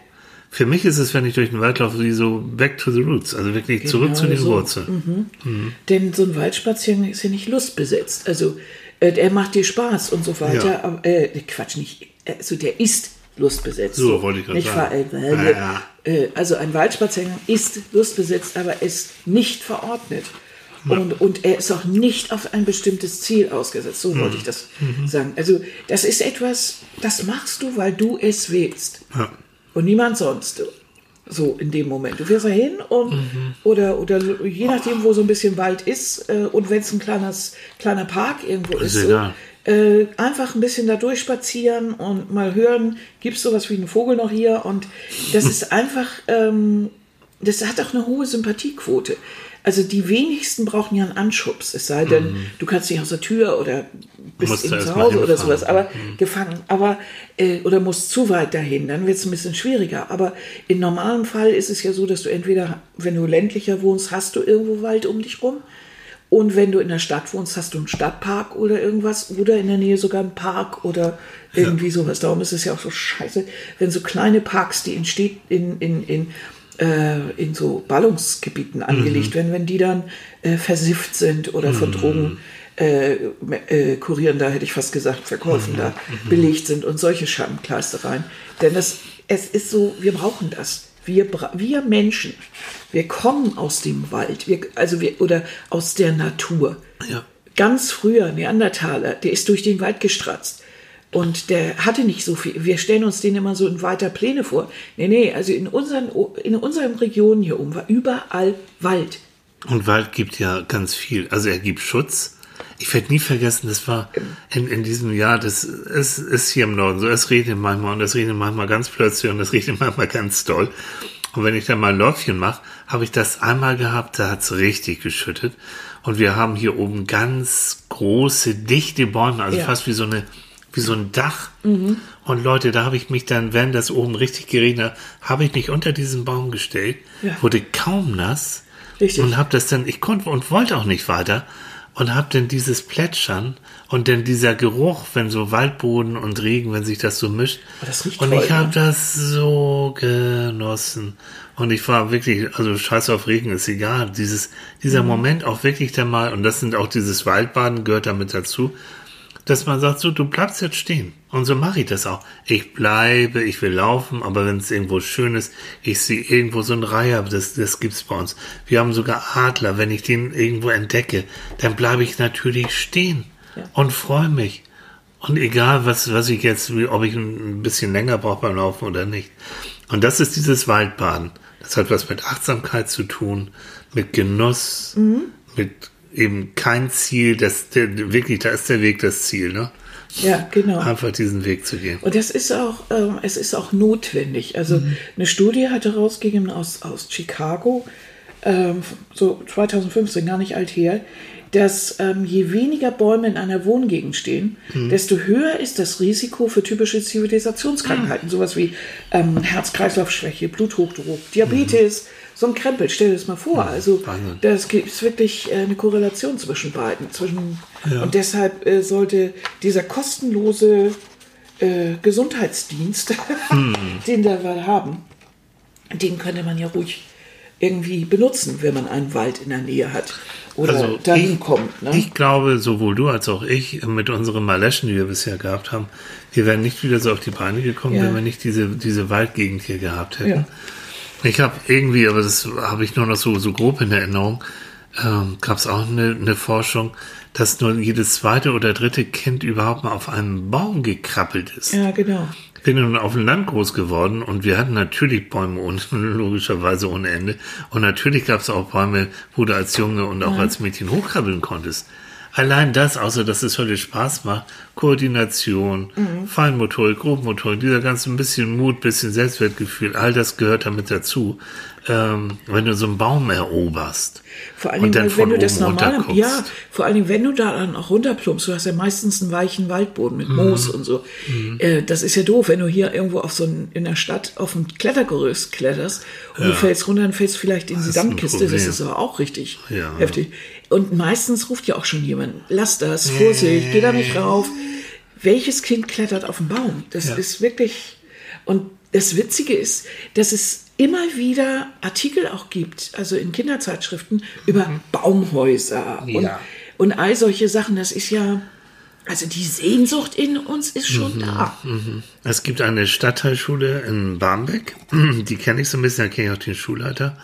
für mich ist es, wenn ich durch den Wald laufe, wie so back to the roots, also wirklich zurück zu den so. Wurzeln. Denn so ein Waldspaziergang ist ja nicht lustbesetzt. Also äh, der macht dir Spaß und so weiter. Ja. Aber, äh, Quatsch, nicht. Also der ist lustbesetzt. So, wollte ich gerade sagen. Ver äh, Ja. äh, also ein Waldspaziergang ist lustbesetzt, aber ist nicht verordnet. Und, und er ist auch nicht auf ein bestimmtes Ziel ausgesetzt. So wollte ich das sagen. Also das ist etwas, das machst du, weil du es willst. Ja. Und niemand sonst. So in dem Moment. Du fährst da hin und oder, oder je nachdem, wo so ein bisschen Wald ist äh, und wenn es ein kleines, kleiner Park irgendwo ist, Ist so, äh, einfach ein bisschen da durchspazieren und mal hören, gibt es sowas wie einen Vogel noch hier? Und das ist einfach, ähm, das hat auch eine hohe Sympathiequote. Also die wenigsten brauchen ja einen Anschubs, es sei denn, du kannst nicht aus der Tür oder bist eben zu Hause oder sowas, aber gefangen. Aber äh, oder musst zu weit dahin, dann wird es ein bisschen schwieriger. Aber in normalem Fall ist es ja so, dass du entweder, wenn du ländlicher wohnst, hast du irgendwo Wald um dich rum. Und wenn du in der Stadt wohnst, hast du einen Stadtpark oder irgendwas oder in der Nähe sogar einen Park oder irgendwie sowas. Darum ist es ja auch so scheiße, wenn so kleine Parks, die entsteht in, in, in, äh, in so Ballungsgebieten angelegt werden, wenn die dann äh, versifft sind oder von Drogen äh, äh, Kurieren, da hätte ich fast gesagt, Verkäufen da belegt sind und solche Schattenkleistereien. Denn das, es ist so, wir brauchen das. Wir, wir Menschen, wir kommen aus dem Wald, wir, also wir, oder aus der Natur. Ja. Ganz früher, Neandertaler, der ist durch den Wald gestratzt. Und der hatte nicht so viel. Wir stellen uns den immer so in weiter Pläne vor. Nee, nee, also in unseren, in unseren Regionen hier oben war überall Wald. Und Wald gibt ja ganz viel. Also er gibt Schutz. Ich werde nie vergessen, das war in, in diesem Jahr, das ist, ist hier im Norden so, es regnet manchmal und es regnet manchmal ganz plötzlich und es regnet manchmal ganz doll. Und wenn ich dann mal ein Läufchen mache, habe ich das einmal gehabt, da hat's richtig geschüttet. Und wir haben hier oben ganz große, dichte Bäume, also Ja. fast wie so eine, wie so ein Dach. Und Leute, da habe ich mich dann, wenn das oben richtig geregnet hat, habe ich mich unter diesen Baum gestellt, Ja. wurde kaum nass Richtig. und habe das dann, ich konnte und wollte auch nicht weiter und habe dann dieses Plätschern und dann dieser Geruch, wenn so Waldboden und Regen, wenn sich das so mischt. Oh, das und toll, ich habe ne? das so genossen. Und ich war wirklich, also scheiß auf Regen ist egal. Dieses, Mhm. dieser Moment auch wirklich dann mal, und das sind auch dieses Waldbaden gehört damit dazu, dass man sagt, so, du bleibst jetzt stehen. Und so mache ich das auch. Ich bleibe, ich will laufen, aber wenn es irgendwo schön ist, ich sehe irgendwo so ein Reiher, das, das gibt's bei uns. Wir haben sogar Adler, wenn ich den irgendwo entdecke, dann bleibe ich natürlich stehen Ja. und freue mich. Und egal, was, was ich jetzt, wie- ob ich ein bisschen länger brauche beim Laufen oder nicht. Und das ist dieses Waldbaden. Das hat was mit Achtsamkeit zu tun, mit Genuss, mit eben kein Ziel, das, der, wirklich, da ist der Weg das Ziel, ne? Ja, genau. Einfach diesen Weg zu gehen. Und das ist auch, ähm, es ist auch notwendig. Also eine Studie hat herausgegeben aus, aus Chicago, ähm, so 2015, gar nicht alt her, dass ähm, je weniger Bäume in einer Wohngegend stehen, desto höher ist das Risiko für typische Zivilisationskrankheiten, sowas wie ähm, Herz-Kreislauf-Schwäche, Bluthochdruck, Diabetes, so ein Krempel. Stell dir das mal vor. Also Wahnsinn. das gibt wirklich äh, eine Korrelation zwischen beiden. Zwischen, Ja. Und deshalb äh, sollte dieser kostenlose äh, Gesundheitsdienst, den da wir haben, den könnte man ja ruhig irgendwie benutzen, wenn man einen Wald in der Nähe hat oder Also dahin ich- kommt. Ne? Ich glaube, sowohl du als auch ich mit unseren Maleschen, die wir bisher gehabt haben, wir wären nicht wieder so auf die Beine gekommen, Ja. wenn wir nicht diese, diese Waldgegend hier gehabt hätten. Ja. Ich habe irgendwie, aber das habe ich nur noch so, so grob in Erinnerung, ähm, gab es auch eine, eine Forschung, dass nur jedes zweite oder dritte Kind überhaupt mal auf einem Baum gekrabbelt ist. ja, genau. Ich bin nun auf dem Land groß geworden und wir hatten natürlich Bäume ohne, logischerweise ohne Ende. Und natürlich gab es auch Bäume, wo du als Junge und auch als Mädchen hochkrabbeln konntest. Allein das, außer dass es völlig Spaß macht, Koordination, Feinmotorik, Grobmotorik, dieser ganze bisschen Mut, bisschen Selbstwertgefühl, all das gehört damit dazu. Ähm, wenn du so einen Baum eroberst Vor allen und dann wenn von du das oben normal, runterguckst. ja, vor Dingen, wenn du da dann auch runterplumpst, du hast ja meistens einen weichen Waldboden mit Moos Mhm. und so. Äh, das ist ja doof, wenn du hier irgendwo auf so ein, in der Stadt auf ein Klettergerüst kletterst und du fällst runter und fällst vielleicht in die ist ein Sandkiste. Das ist aber auch richtig Ja. heftig. Und meistens ruft ja auch schon jemand, lass das, Vorsicht, geh da nicht rauf. Welches Kind klettert auf den Baum? Das Ja. ist wirklich, und das Witzige ist, dass es immer wieder Artikel auch gibt, also in Kinderzeitschriften, über Baumhäuser und, Mhm. Ja. und all solche Sachen. Das ist ja, also die Sehnsucht in uns ist schon Mhm. da. Es gibt eine Stadtteilschule in Barmbek, die kenne ich so ein bisschen, da kenne ich auch den Schulleiter.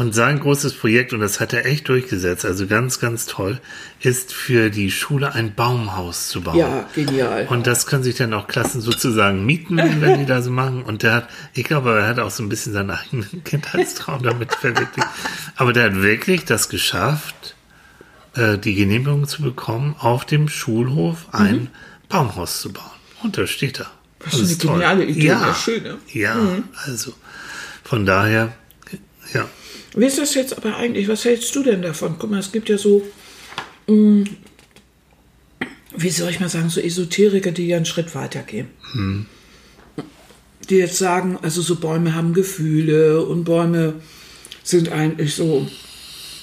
Und sein großes Projekt, und das hat er echt durchgesetzt, also ganz, ganz toll, ist für die Schule ein Baumhaus zu bauen. Ja, genial. Und das können sich dann auch Klassen sozusagen mieten, wenn die da so machen. Und der hat, ich glaube, er hat auch so ein bisschen seinen eigenen Kindheitstraum damit verwirklicht. Aber der hat wirklich das geschafft, äh, die Genehmigung zu bekommen, auf dem Schulhof ein mhm. Baumhaus zu bauen. Und da steht er. Das ist eine toll. geniale Idee, ja, ja schön. Ja, mhm. also von daher, ja. Wie ist das jetzt aber eigentlich? Was hältst du denn davon? Guck mal, es gibt ja so, mh, mm, wie soll ich mal sagen, so Esoteriker, die ja einen Schritt weiter gehen. Hm. Die jetzt sagen, also so Bäume haben Gefühle und Bäume sind eigentlich so,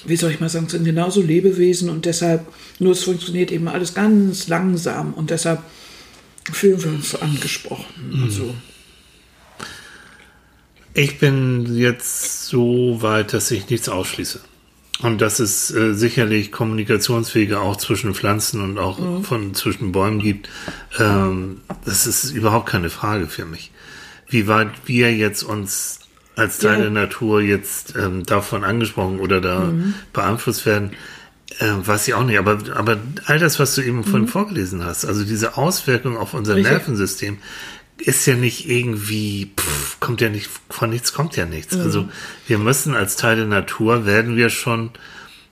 wie soll ich mal sagen, sind genauso Lebewesen und deshalb, nur es funktioniert eben alles ganz langsam und deshalb fühlen wir uns angesprochen. Mhm. Also, ich bin jetzt so weit, dass ich nichts ausschließe. Und dass es äh, sicherlich Kommunikationswege auch zwischen Pflanzen und auch mhm. von zwischen Bäumen gibt, ähm, das ist überhaupt keine Frage für mich. Wie weit wir jetzt uns als Teil ja. der Natur jetzt ähm, davon angesprochen oder da mhm. beeinflusst werden, äh, weiß ich auch nicht. Aber, aber all das, was du eben vorhin mhm. vorgelesen hast, also diese Auswirkung auf unser Richtig. Nervensystem, ist ja nicht irgendwie, pff, kommt ja nicht, von nichts kommt ja nichts. Mhm. Also wir müssen als Teil der Natur, werden wir schon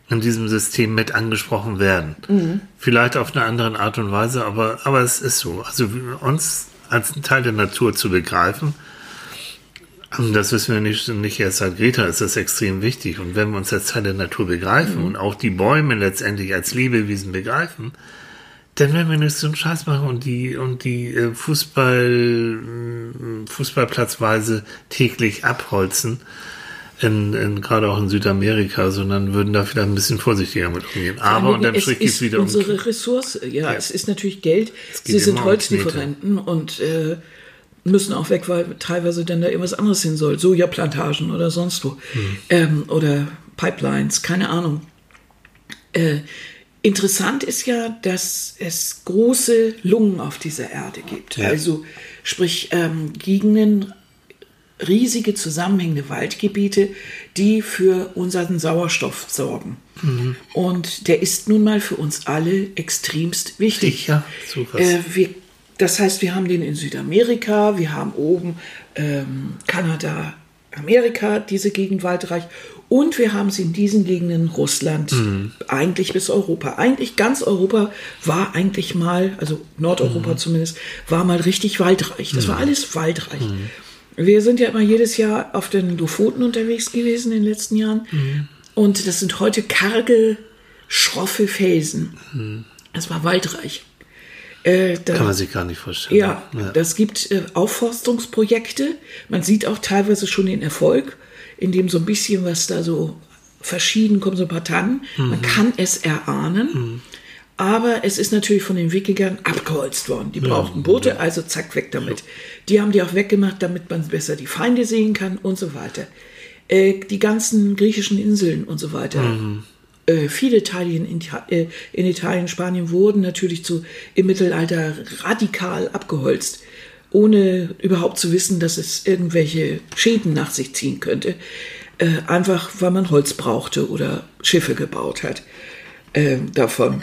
in diesem System mit angesprochen werden. Mhm. Vielleicht auf eine andere Art und Weise, aber, aber es ist so. Also uns als Teil der Natur zu begreifen, das wissen wir nicht, nicht erst seit Greta, ist das extrem wichtig. Und wenn wir uns als Teil der Natur begreifen mhm. und auch die Bäume letztendlich als Lebewesen begreifen, dann werden wir nicht so einen Scheiß machen und die, und die äh, Fußball, mm, Fußballplatzweise täglich abholzen. In, in, gerade auch in Südamerika, sondern würden da vielleicht ein bisschen vorsichtiger mit umgehen. Aber unterm Strich geht es wieder unsere um. Unsere Ressource, ja, ja, es ist natürlich Geld. Sie sind Holzlieferanten und äh, müssen auch weg, weil teilweise dann da irgendwas anderes hin soll. Sojaplantagen oder sonst wo. Hm. Ähm, oder Pipelines, keine Ahnung. Äh, Interessant ist ja, dass es große Lungen auf dieser Erde gibt. Ja. Also sprich ähm, Gegenden, riesige zusammenhängende Waldgebiete, die für unseren Sauerstoff sorgen. Mhm. Und der ist nun mal für uns alle extremst wichtig. Sicher, super. Äh, wir, das heißt, wir haben den in Südamerika, wir haben oben ähm, Kanada, Amerika, diese Gegend waldreich und wir haben sie in diesen Gegenden Russland, mhm. eigentlich bis Europa. Eigentlich ganz Europa war eigentlich mal, also Nordeuropa mhm. zumindest, war mal richtig waldreich. Das mhm. war alles waldreich. Mhm. Wir sind ja immer jedes Jahr auf den Lofoten unterwegs gewesen in den letzten Jahren. Mhm. Und das sind heute karge, schroffe Felsen. Mhm. Das war waldreich. Äh, da, Kann man sich gar nicht vorstellen. Ja, ja. das gibt äh, Aufforstungsprojekte. Man sieht auch teilweise schon den Erfolg in dem so ein bisschen was da so verschieden kommen, so ein paar Tannen. Mhm. Man kann es erahnen. Mhm. Aber es ist natürlich von den Wikingern abgeholzt worden. Die brauchten Boote, also zack, weg damit. Die haben die auch weggemacht, damit man besser die Feinde sehen kann und so weiter. Äh, die ganzen griechischen Inseln und so weiter. Mhm. Äh, viele Teile in, äh, in, Italien, Spanien wurden natürlich zu, im Mittelalter radikal abgeholzt ohne überhaupt zu wissen, dass es irgendwelche Schäden nach sich ziehen könnte. Äh, einfach weil man Holz brauchte oder Schiffe gebaut hat äh, davon.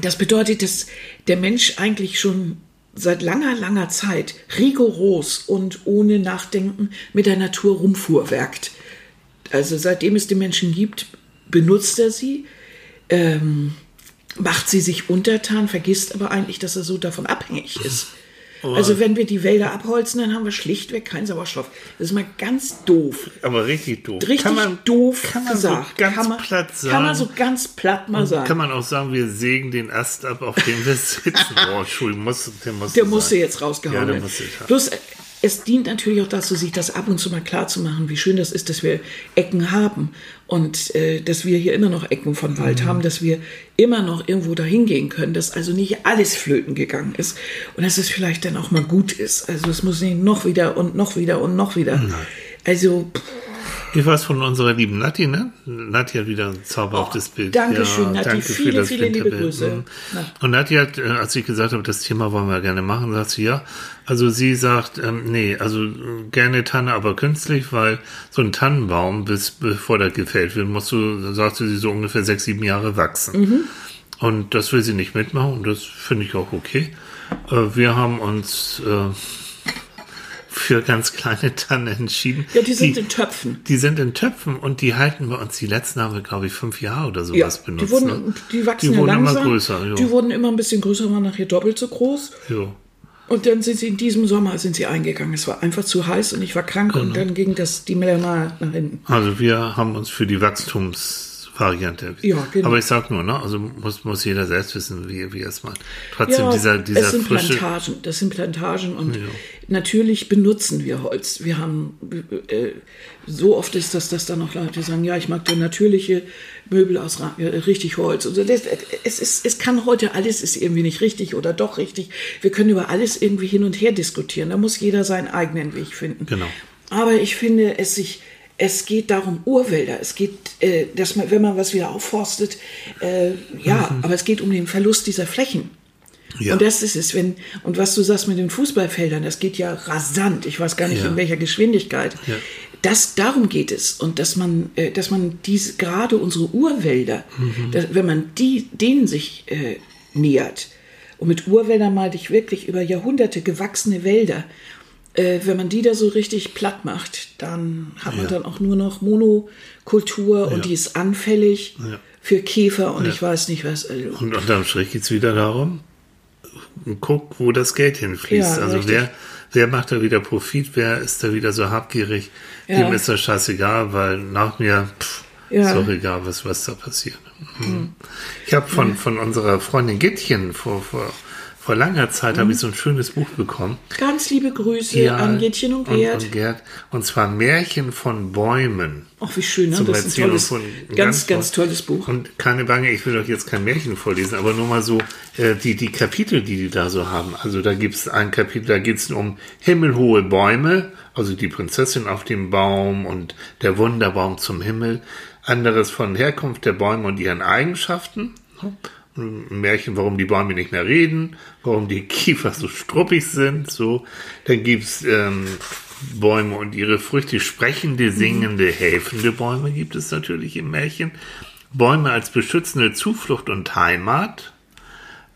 Das bedeutet, dass der Mensch eigentlich schon seit langer, langer Zeit rigoros und ohne Nachdenken mit der Natur rumfuhrwerkt. Also seitdem es den Menschen gibt, benutzt er sie, ähm, macht sie sich untertan, vergisst aber eigentlich, dass er so davon abhängig ist. Also wenn wir die Wälder abholzen, dann haben wir schlichtweg keinen Sauerstoff. Das ist mal ganz doof. Aber richtig doof. Richtig kann man, doof kann man gesagt. So ganz kann man, platt sagen. Kann man so ganz platt mal sagen. Kann man auch sagen, wir sägen den Ast ab, auf dem wir sitzen. Boah, Entschuldigung, muss, der muss Der musste jetzt rausgehauen ja, der werden. Musste, ja. Bloß, es dient natürlich auch dazu, sich das ab und zu mal klar zu machen, wie schön das ist, dass wir Ecken haben und äh, dass wir hier immer noch Ecken von Wald mhm. haben, dass wir immer noch irgendwo dahin gehen können, dass also nicht alles flöten gegangen ist und dass es vielleicht dann auch mal gut ist. Also es muss nicht noch wieder und noch wieder und noch wieder. Nein. Also Ich weiß von unserer lieben Nati, ne? Nati hat wieder ein zauberhaftes oh, Bild. Dankeschön, ja, Nati. Danke viele, viele liebe Grüße. Mhm. Und Nati hat, äh, als ich gesagt habe, das Thema wollen wir gerne machen, sagt sie, ja. Also sie sagt, ähm, nee, also gerne Tanne, aber künstlich, weil so ein Tannenbaum, bis bevor der gefällt wird, musst du, sagte sie, so ungefähr sechs, sieben Jahre wachsen. Mhm. Und das will sie nicht mitmachen und das finde ich auch okay. Äh, wir haben uns äh, für ganz kleine Tannen entschieden. Ja, die sind die, in Töpfen. Die sind in Töpfen und die halten wir uns. Die letzten haben wir, glaube ich, fünf Jahre oder sowas ja, benutzt. Die, wurden, ne? die wachsen die ja wurden langsam. immer größer. Jo. Die wurden immer ein bisschen größer, waren nachher doppelt so groß. Jo. Und dann sind sie in diesem Sommer sind sie eingegangen. Es war einfach zu heiß und ich war krank genau. und dann ging das die Melanal nach hinten. Also wir haben uns für die Wachstums Variante. Ja, genau. Aber ich sag nur, ne, also muss, muss jeder selbst wissen, wie, wie er es macht. Trotzdem ja, dieser, dieser es sind frische Plantagen, das sind Plantagen und ja. natürlich benutzen wir Holz. Wir haben, äh, so oft ist das, dass da noch Leute sagen, ja, ich mag der natürliche Möbel aus äh, richtig Holz. Und das, es, ist, es kann heute alles ist irgendwie nicht richtig oder doch richtig. Wir können über alles irgendwie hin und her diskutieren. Da muss jeder seinen eigenen Weg finden. Genau. Aber ich finde es sich es geht darum, Urwälder. Es geht, äh, dass man, wenn man was wieder aufforstet, äh, ja, mhm. aber es geht um den Verlust dieser Flächen. Ja. Und das ist es, wenn, und was du sagst mit den Fußballfeldern, das geht ja rasant. Ich weiß gar nicht, ja. in welcher Geschwindigkeit. Ja. Das, darum geht es. Und dass man, äh, dass man diese, gerade unsere Urwälder, mhm. dass, wenn man die, denen sich äh, nähert, und mit Urwäldern meinte ich wirklich über Jahrhunderte gewachsene Wälder, äh, wenn man die da so richtig platt macht, dann hat man ja. dann auch nur noch Monokultur ja. und die ist anfällig ja. für Käfer und ich weiß nicht was. Also. Und unterm Strich geht es wieder darum, guck, wo das Geld hinfließt. also wer, wer macht da wieder Profit, wer ist da wieder so habgierig, dem ist das scheißegal, weil nach mir pff, ist auch egal, was, was da passiert. Mhm. Ich habe von, von unserer Freundin Gittchen vor, vor vor langer Zeit mhm. habe ich so ein schönes Buch bekommen. Ganz liebe Grüße ja, an Gätchen und Gerd. Und, und, Gerd. und zwar Märchen von Bäumen. Ach, wie schön, ne? das ist ein tolles, von, ganz, ganz, ganz tolles Buch. Und keine Bange, ich will euch jetzt kein Märchen vorlesen, aber nur mal so äh, die, die Kapitel, die die da so haben. Also da gibt es ein Kapitel, da geht es um himmelhohe Bäume, also die Prinzessin auf dem Baum und der Wunderbaum zum Himmel. Anderes von Herkunft der Bäume und ihren Eigenschaften ein Märchen, warum die Bäume nicht mehr reden, warum die Kiefer so struppig sind, so. Dann gibt's ähm, Bäume und ihre Früchte, sprechende, singende, helfende Bäume gibt es natürlich im Märchen. Bäume als beschützende Zuflucht und Heimat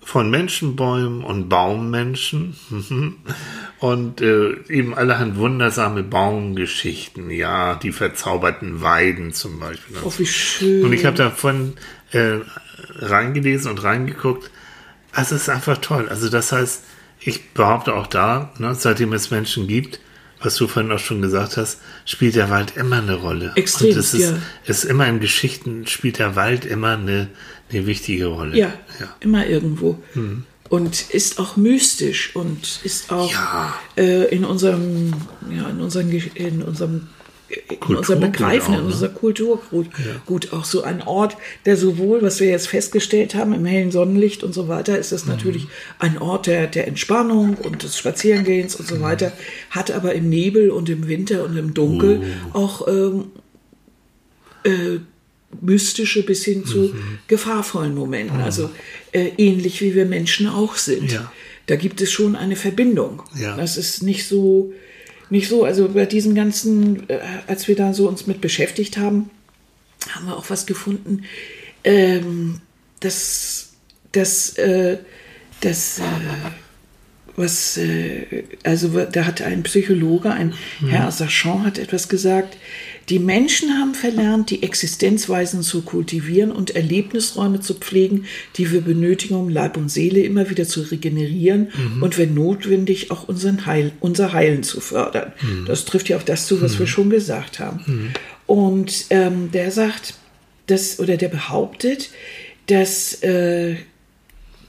von Menschenbäumen und Baummenschen und äh, eben allerhand wundersame Baumgeschichten, ja, die verzauberten Weiden zum Beispiel. Oh, wie schön. Und ich habe davon äh, reingelesen und reingeguckt. Also es ist einfach toll. Also das heißt, ich behaupte auch da, ne, seitdem es Menschen gibt, was du vorhin auch schon gesagt hast, spielt der Wald immer eine Rolle. Extrem, und es ist, ja. ist immer in Geschichten, spielt der Wald immer eine, eine wichtige Rolle. Ja, ja. immer irgendwo. Mhm. Und ist auch mystisch und ist auch ja. äh, in unserem, ja, in unserem, in unserem in unserem Begreifen, auch, in ne? unserer Kulturgut ja. gut auch so ein Ort, der sowohl, was wir jetzt festgestellt haben, im hellen Sonnenlicht und so weiter, ist es mhm. natürlich ein Ort der, der Entspannung und des Spazierengehens und so mhm. weiter, hat aber im Nebel und im Winter und im Dunkel oh. auch ähm, äh, mystische bis hin zu mhm. gefahrvollen Momenten, also äh, ähnlich wie wir Menschen auch sind. Ja. Da gibt es schon eine Verbindung. Ja. Das ist nicht so nicht so. Also bei diesem ganzen, äh, als wir da so uns mit beschäftigt haben, haben wir auch was gefunden, ähm, dass das, äh, das, äh, was, äh, also da hat ein Psychologe, ein mhm. Herr Sachon hat etwas gesagt, die Menschen haben verlernt, die Existenzweisen zu kultivieren und Erlebnisräume zu pflegen, die wir benötigen, um Leib und Seele immer wieder zu regenerieren mhm. und wenn notwendig auch unseren Heil, unser Heilen zu fördern. Mhm. Das trifft ja auf das zu, was mhm. wir schon gesagt haben. Mhm. Und ähm, der sagt, dass, oder der behauptet, dass, äh,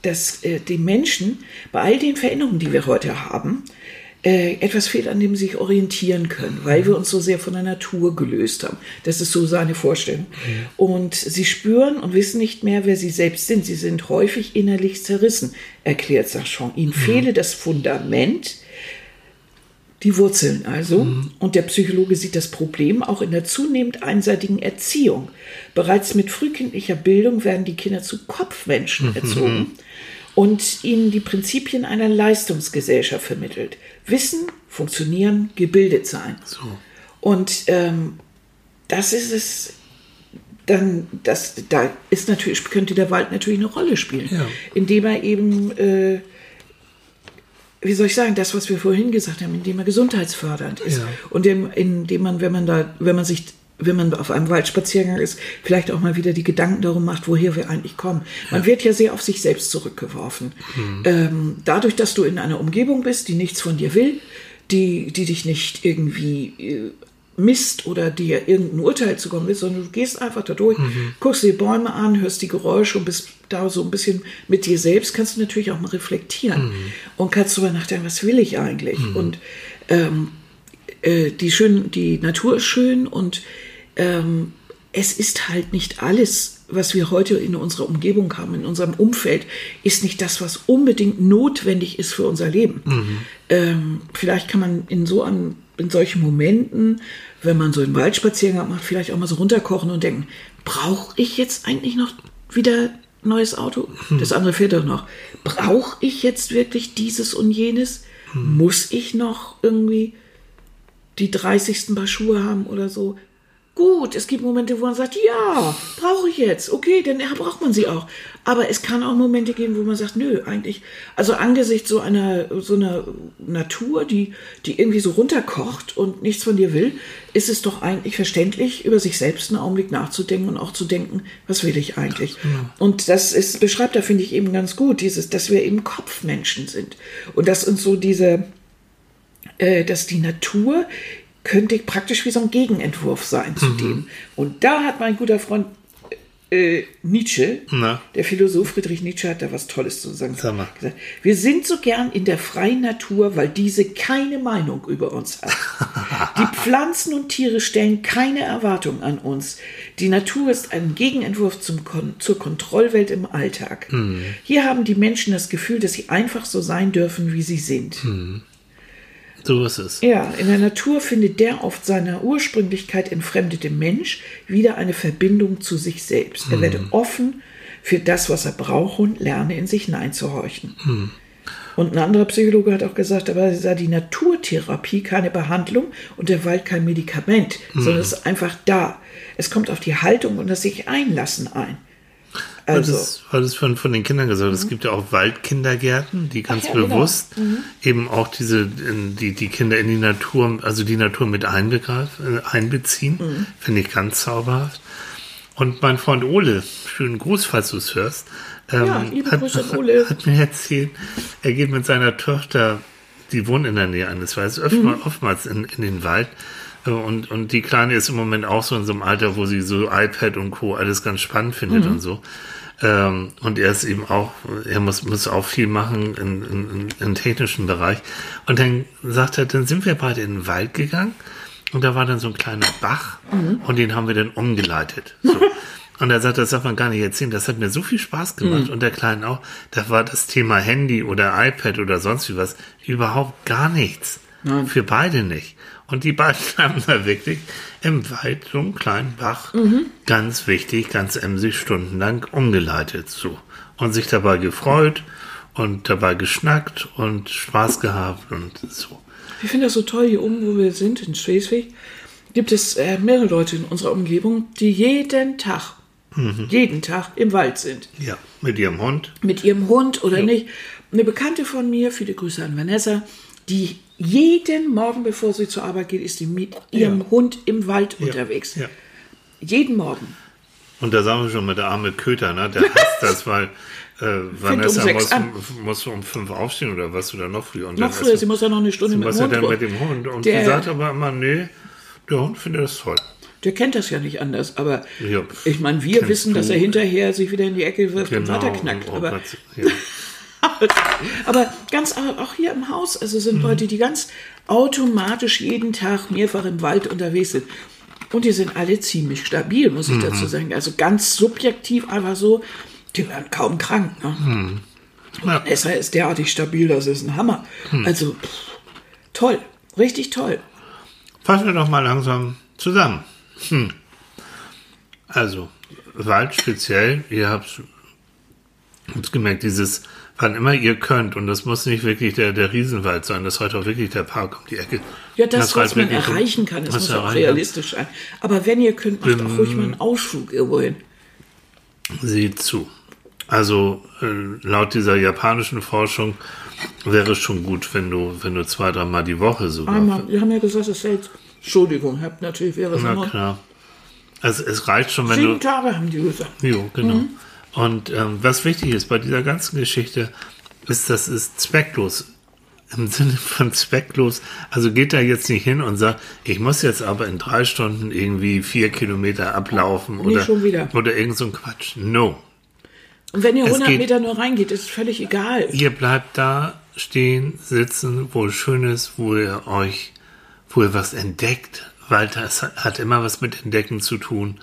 dass äh, die Menschen bei all den Veränderungen, die wir heute haben, äh, etwas fehlt, an dem sie sich orientieren können, weil wir uns so sehr von der Natur gelöst haben. Das ist so seine Vorstellung. Mhm. Und sie spüren und wissen nicht mehr, wer sie selbst sind. Sie sind häufig innerlich zerrissen, erklärt Sachon. Ihnen mhm. fehle das Fundament, Die Wurzeln also. Mhm. Und der Psychologe sieht das Problem auch in der zunehmend einseitigen Erziehung. Bereits mit frühkindlicher Bildung werden die Kinder zu Kopfmenschen mhm. erzogen und ihnen die Prinzipien einer Leistungsgesellschaft vermittelt. Wissen, funktionieren, gebildet sein. So. Und ähm, das ist es, dann, das, da ist natürlich, könnte der Wald natürlich eine Rolle spielen, ja. indem er eben äh, wie soll ich sagen, das, was wir vorhin gesagt haben, indem er gesundheitsfördernd ist. Ja. Und dem, indem man, wenn man da, wenn man sich, wenn man auf einem Waldspaziergang ist, vielleicht auch mal wieder die Gedanken darum macht, woher wir eigentlich kommen. Man ja. wird ja sehr auf sich selbst zurückgeworfen. Mhm. Ähm, dadurch, dass du in einer Umgebung bist, die nichts von dir will, die, die dich nicht irgendwie äh, misst oder dir irgendein Urteil zukommen will, sondern du gehst einfach da durch, mhm. guckst die Bäume an, hörst die Geräusche und bist da so ein bisschen mit dir selbst, kannst du natürlich auch mal reflektieren mhm. und kannst darüber nachdenken, was will ich eigentlich? Mhm. Und ähm, äh, die, schön, die Natur ist schön und ähm, es ist halt nicht alles, was wir heute in unserer Umgebung haben, in unserem Umfeld, ist nicht das, was unbedingt notwendig ist für unser Leben. Mhm. Ähm, vielleicht kann man in so einem, in solchen Momenten wenn man so einen Waldspaziergang macht, vielleicht auch mal so runterkochen und denken, brauche ich jetzt eigentlich noch wieder neues Auto? Hm. Das andere fehlt doch noch. Brauche ich jetzt wirklich dieses und jenes? Hm. Muss ich noch irgendwie die 30. Paar Schuhe haben oder so? Gut, es gibt Momente, wo man sagt, ja, brauche ich jetzt. Okay, dann braucht man sie auch. Aber es kann auch Momente geben, wo man sagt, nö, eigentlich. Also angesichts so einer, so einer Natur, die, die irgendwie so runterkocht und nichts von dir will, ist es doch eigentlich verständlich, über sich selbst einen Augenblick nachzudenken und auch zu denken, was will ich eigentlich? Ja. Und das ist, beschreibt da, finde ich, eben ganz gut, dieses, dass wir eben Kopfmenschen sind. Und dass uns so diese, äh, dass die Natur könnte praktisch wie so ein Gegenentwurf sein zu mhm. dem. Und da hat mein guter Freund äh, Nietzsche, Na? der Philosoph Friedrich Nietzsche, hat da was Tolles zu sagen gesagt. Wir sind so gern in der freien Natur, weil diese keine Meinung über uns hat. Die Pflanzen und Tiere stellen keine Erwartung an uns. Die Natur ist ein Gegenentwurf zum Kon zur Kontrollwelt im Alltag. Mhm. Hier haben die Menschen das Gefühl, dass sie einfach so sein dürfen, wie sie sind. Mhm. So ist es. Ja, in der Natur findet der oft seiner Ursprünglichkeit entfremdete Mensch wieder eine Verbindung zu sich selbst. Er hm. werde offen für das, was er braucht und lerne in sich hineinzuhorchen. Hm. Und ein anderer Psychologe hat auch gesagt, aber sei die Naturtherapie keine Behandlung und der Wald kein Medikament, hm. sondern es ist einfach da. Es kommt auf die Haltung und das sich einlassen ein. Also. Weil das von, von den Kindern gesagt, mhm. es gibt ja auch Waldkindergärten, die ganz ja, genau. bewusst genau. mhm. eben auch diese, die, die Kinder in die Natur, also die Natur mit äh, einbeziehen. Mhm. Finde ich ganz zauberhaft. Und mein Freund Ole, schönen Gruß, falls du es hörst, ähm, ja, hat, hat, mir erzählt, er geht mit seiner Tochter, die wohnt in der Nähe eines Waldes, oftmals, mhm. oftmals in, in den Wald und, und die Kleine ist im Moment auch so in so einem Alter, wo sie so iPad und Co. alles ganz spannend findet mhm. und so. Ähm, und er ist eben auch, er muss, muss auch viel machen in, in, im technischen Bereich. Und dann sagt er, dann sind wir beide in den Wald gegangen und da war dann so ein kleiner Bach mhm. und den haben wir dann umgeleitet. So. Und er sagt, das darf man gar nicht erzählen. Das hat mir so viel Spaß gemacht. Mhm. Und der Kleine auch. Da war das Thema Handy oder iPad oder sonst wie was überhaupt gar nichts. Nein. Für beide nicht. Und die beiden haben da wirklich im Wald so einen kleinen Bach, mhm. ganz wichtig, ganz emsig stundenlang umgeleitet. So. Und sich dabei gefreut und dabei geschnackt und Spaß gehabt und so. Ich finde das so toll, hier oben, wo wir sind, in Schleswig, gibt es äh, mehrere Leute in unserer Umgebung, die jeden Tag, mhm. jeden Tag im Wald sind. Ja, mit ihrem Hund. Mit ihrem Hund oder ja. nicht. Eine Bekannte von mir, viele Grüße an Vanessa, die jeden Morgen, bevor sie zur Arbeit geht, ist sie mit ihrem ja. Hund im Wald ja. unterwegs. Ja. Jeden Morgen. Und da sagen wir schon mit der arme Köter, ne? der hasst das, weil äh, Vanessa um muss, muss, um fünf aufstehen oder was oder noch früher. Und noch früher, sie muss ja noch eine Stunde mit dem Hund. Ja dann mit dem Hund. Und der, sie sagt aber immer, nee, der Hund findet das toll. Der kennt das ja nicht anders, aber ja, ich meine, wir wissen, dass er hinterher sich wieder in die Ecke wirft genau, und weiterknackt. Aber, ja. Aber ganz auch hier im Haus, also sind mhm. Leute, die ganz automatisch jeden Tag mehrfach im Wald unterwegs sind. Und die sind alle ziemlich stabil, muss ich mhm. dazu sagen. Also ganz subjektiv einfach so, die werden kaum krank. Ne? Mhm. Ja. Esser ist derartig stabil, das ist ein Hammer. Mhm. Also pff, toll. Richtig toll. Fassen wir doch mal langsam zusammen. Hm. Also, Wald speziell, ihr habt, habt gemerkt, dieses, wann immer ihr könnt, und das muss nicht wirklich der, der Riesenwald sein, das ist heute auch wirklich der Park um die Ecke. Ja, das, was man erreichen kann, das muss auch realistisch sein. Aber wenn ihr könnt, macht auch ruhig mal einen Ausflug irgendwo hin. Seht zu. Also äh, laut dieser japanischen Forschung wäre es schon gut, wenn du, wenn du zwei, dreimal die Woche sogar. Einmal, wir haben ja gesagt, es hält. Entschuldigung, habt natürlich wäre es Na immer. klar. Also es reicht schon, wenn Sieben du. Tage haben die gesagt. Jo, genau. Und ähm, was wichtig ist bei dieser ganzen Geschichte, ist, das ist zwecklos. Im Sinne von zwecklos. Also geht da jetzt nicht hin und sagt, ich muss jetzt aber in drei Stunden irgendwie vier Kilometer ablaufen Nee, oder, schon wieder. oder irgend so ein Quatsch. No. Und wenn ihr Es 100 geht- Meter nur reingeht, ist es völlig egal. Ihr bleibt da stehen, sitzen, wo es schön ist, wo ihr euch, wo ihr was entdeckt. Weil das hat immer was mit Entdecken zu tun.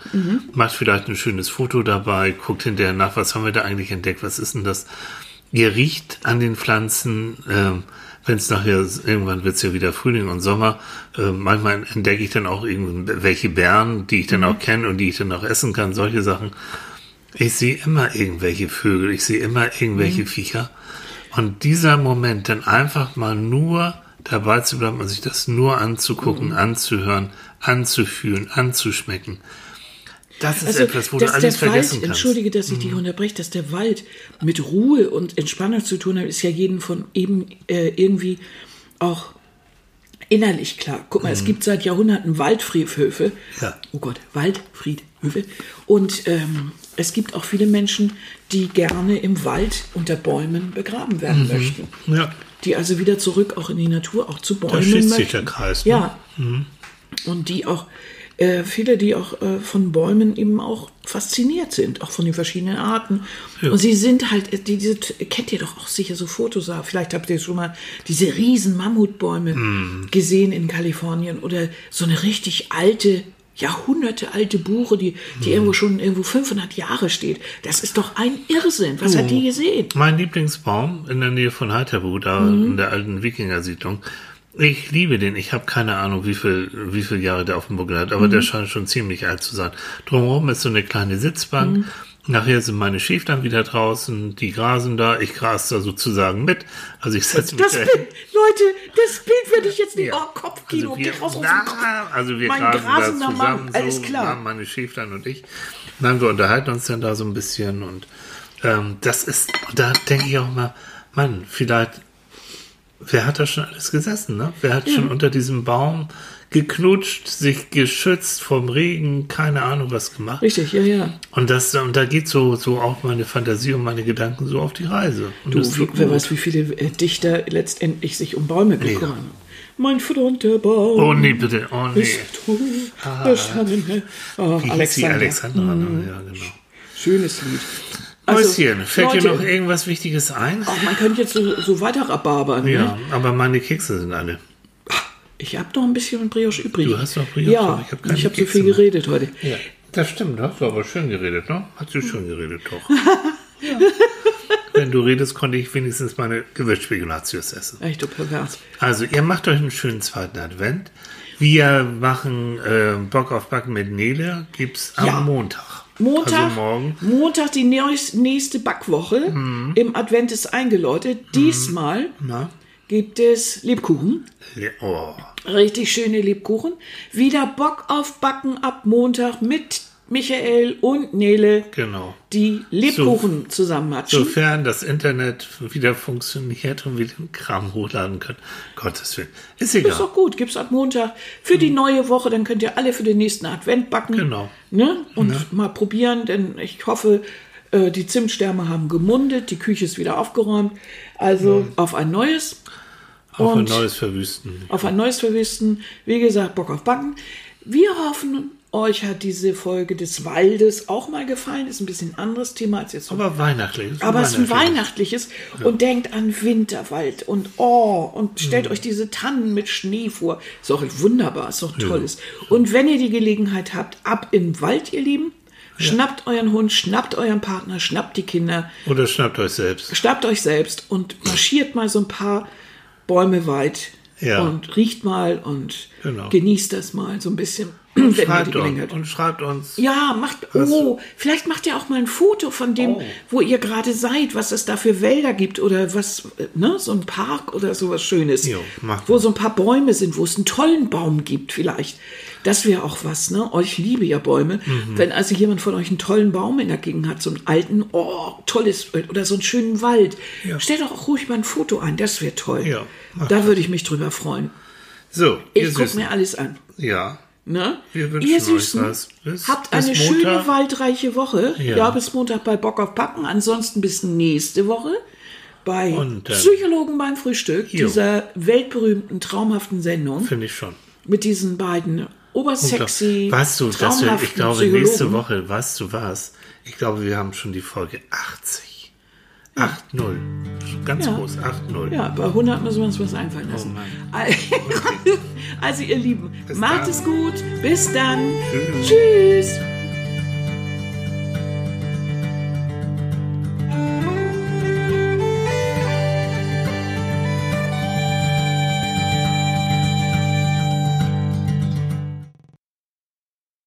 Macht vielleicht ein schönes Foto dabei, guckt hinterher nach, was haben wir da eigentlich entdeckt, was ist denn das? Ihr riecht an den Pflanzen, ähm, wenn es nachher, irgendwann wird es ja wieder Frühling und Sommer, äh, manchmal entdecke ich dann auch irgendwelche Beeren, die ich dann auch kenne und die ich dann auch essen kann, solche Sachen. Ich sehe immer irgendwelche Vögel, ich sehe immer irgendwelche Viecher. Und dieser Moment, dann einfach mal nur dabei zu bleiben und sich das nur anzugucken, anzuhören, anzufühlen, anzuschmecken. Das ist etwas, wo du alles vergessen Wald, kannst. entschuldige, dass ich dich unterbreche, dass der Wald mit Ruhe und Entspannung zu tun hat, ist ja jedem von eben äh, irgendwie auch innerlich klar. Guck mal, es gibt seit Jahrhunderten Waldfriedhöfe. Mhm. Ja. Oh Gott, Waldfriedhöfe. Und ähm, es gibt auch viele Menschen, die gerne im Wald unter Bäumen begraben werden Mhm. möchten. Ja, Die also wieder zurück auch in die Natur, auch zu Bäumen da schließt sich der Kreis. Ne? Ja. Und die auch, äh, viele, die auch äh, von Bäumen eben auch fasziniert sind, auch von den verschiedenen Arten. Und sie sind halt, äh, die, diese, kennt ihr doch auch sicher so Fotos, ah, vielleicht habt ihr schon mal diese riesen Mammutbäume gesehen in Kalifornien oder so eine richtig alte, Jahrhunderte alte Buche, die, die irgendwo schon irgendwo 500 Jahre steht. Das ist doch ein Irrsinn. Was hat die gesehen? Mein Lieblingsbaum in der Nähe von Heiterbu, da Mhm. in der alten Wikingersiedlung. Ich liebe den. Ich habe keine Ahnung, wie viel, wie viele Jahre der auf dem Buckel hat, aber Mhm. der scheint schon ziemlich alt zu sein. Drumherum ist so eine kleine Sitzbank. Mhm. Nachher sind meine Schäflein wieder draußen, die grasen da. Ich gras da sozusagen mit. Also ich setze mich Das da Bild, Leute, das Bild werde ich jetzt nicht. Ja. Oh, Kopfkino, Also wir, geht raus aus na, dem Kopf. also wir Mein grasen da zusammen, Mann, alles so, klar. meine Schäflein und ich. Nein, wir unterhalten uns dann da so ein bisschen und ähm, das ist, und da denke ich auch mal, Mann, vielleicht, wer hat da schon alles gesessen, ne? Wer hat schon unter diesem Baum geknutscht, sich geschützt vom Regen, keine Ahnung was gemacht. Richtig, ja, ja. Und das, und da geht so, so auch meine Fantasie und meine Gedanken so auf die Reise. Und Du, wie, wer weiß, wie viele äh, Dichter letztendlich sich um Bäume gekümmert haben. Mein verdammter Baum. Oh nee, bitte, oh nee. Ist tot, der Schattenherr. Oh, Wie Alexander. Alexandra? ne? Ja, genau. Schönes Lied. Also, Häuschen, fällt dir Leute, noch irgendwas Wichtiges ein? Auch man könnte jetzt so, so weiter rababern. Ja, Ne? aber meine Kekse sind alle. Ich habe noch ein bisschen Brioche übrig. Du hast noch Brioche, Ja, ich hab habe so Kekse viel mehr. geredet heute. Ja, das stimmt, hast du aber schön geredet, ne? Hast du schön geredet, doch. Wenn du redest, konnte ich wenigstens meine Gewürzspekulatius essen. Echt, du pervers. Also, ihr macht euch einen schönen zweiten Advent. Wir machen äh, Bock auf Backen mit Nele, gibt's am Ja. Montag. Montag, Also morgen. Mhm. Montag die nächste Backwoche im Advent ist eingeläutet. Diesmal Na? Gibt es Lebkuchen. Le- Oh. Richtig schöne Lebkuchen. Wieder Bock auf Backen ab Montag mit Michael und Nele, Genau. die Lebkuchen zusammenmatschen. Sofern das Internet wieder funktioniert und wir den Kram hochladen können. Gottes Willen. Ist egal. Ist doch gut, gibt's ab Montag für die neue Woche, dann könnt ihr alle für den nächsten Advent backen. Genau. Ne? Und mal probieren, denn ich hoffe, äh, die Zimtsterne haben gemundet, die Küche ist wieder aufgeräumt. Also auf ein neues. Auf ein und neues Verwüsten. auf ein neues Verwüsten. Wie gesagt, Bock auf Backen. Wir hoffen, euch hat diese Folge des Waldes auch mal gefallen. Ist ein bisschen ein anderes Thema als jetzt. Aber weihnachtlich. ist Aber es ist ein weihnachtlich. weihnachtliches und denkt an Winterwald und oh und Mhm. stellt euch diese Tannen mit Schnee vor. Ist doch wunderbar, ist doch tolles. Und wenn ihr die Gelegenheit habt, ab den Wald, ihr Lieben, schnappt euren Hund, schnappt euren Partner, schnappt die Kinder, Oder schnappt euch selbst. schnappt euch selbst und marschiert mal so ein paar Bäume weit Ja. und riecht mal und Genau. genießt das mal so ein bisschen. die Schreibt uns, und schreibt uns. ja, macht, oh, vielleicht macht ihr auch mal ein Foto von dem, Oh. wo ihr gerade seid, was es da für Wälder gibt oder was, ne, so ein Park oder sowas Schönes. Jo, macht wo so ein paar Bäume sind, wo es einen tollen Baum gibt vielleicht. Das wäre auch was, ne? Euch liebe ja Bäume. Mhm. Wenn also jemand von euch einen tollen Baum in der Gegend hat, so einen alten, oh, tolles, oder so einen schönen Wald. Ja. Stellt doch auch ruhig mal ein Foto ein, das wäre toll. Ja, da würde ich mich drüber freuen. So, Ich gucke mir alles an. Ja. Ne? Wir wünschen Ihr euch Süßen, was. Bis- habt bis eine schöne, Montag. waldreiche Woche. Ja. Ja. bis Montag bei Bock auf Packen. Ansonsten bis nächste Woche bei Und, ähm, Psychologen beim Frühstück, Jo. dieser weltberühmten, traumhaften Sendung Finde ich schon. mit diesen beiden obersexy, weißt du, dass wir, ich glaube, Psychologen. nächste Woche, weißt du was? Ich glaube, wir haben schon die Folge 80. 8-0. Ganz Ja. groß, 8-0. Ja, bei 100 müssen wir uns was einfallen lassen. Mann. also, ihr Lieben, Bis macht dann. es gut. Bis dann. Tschüss. Tschüss.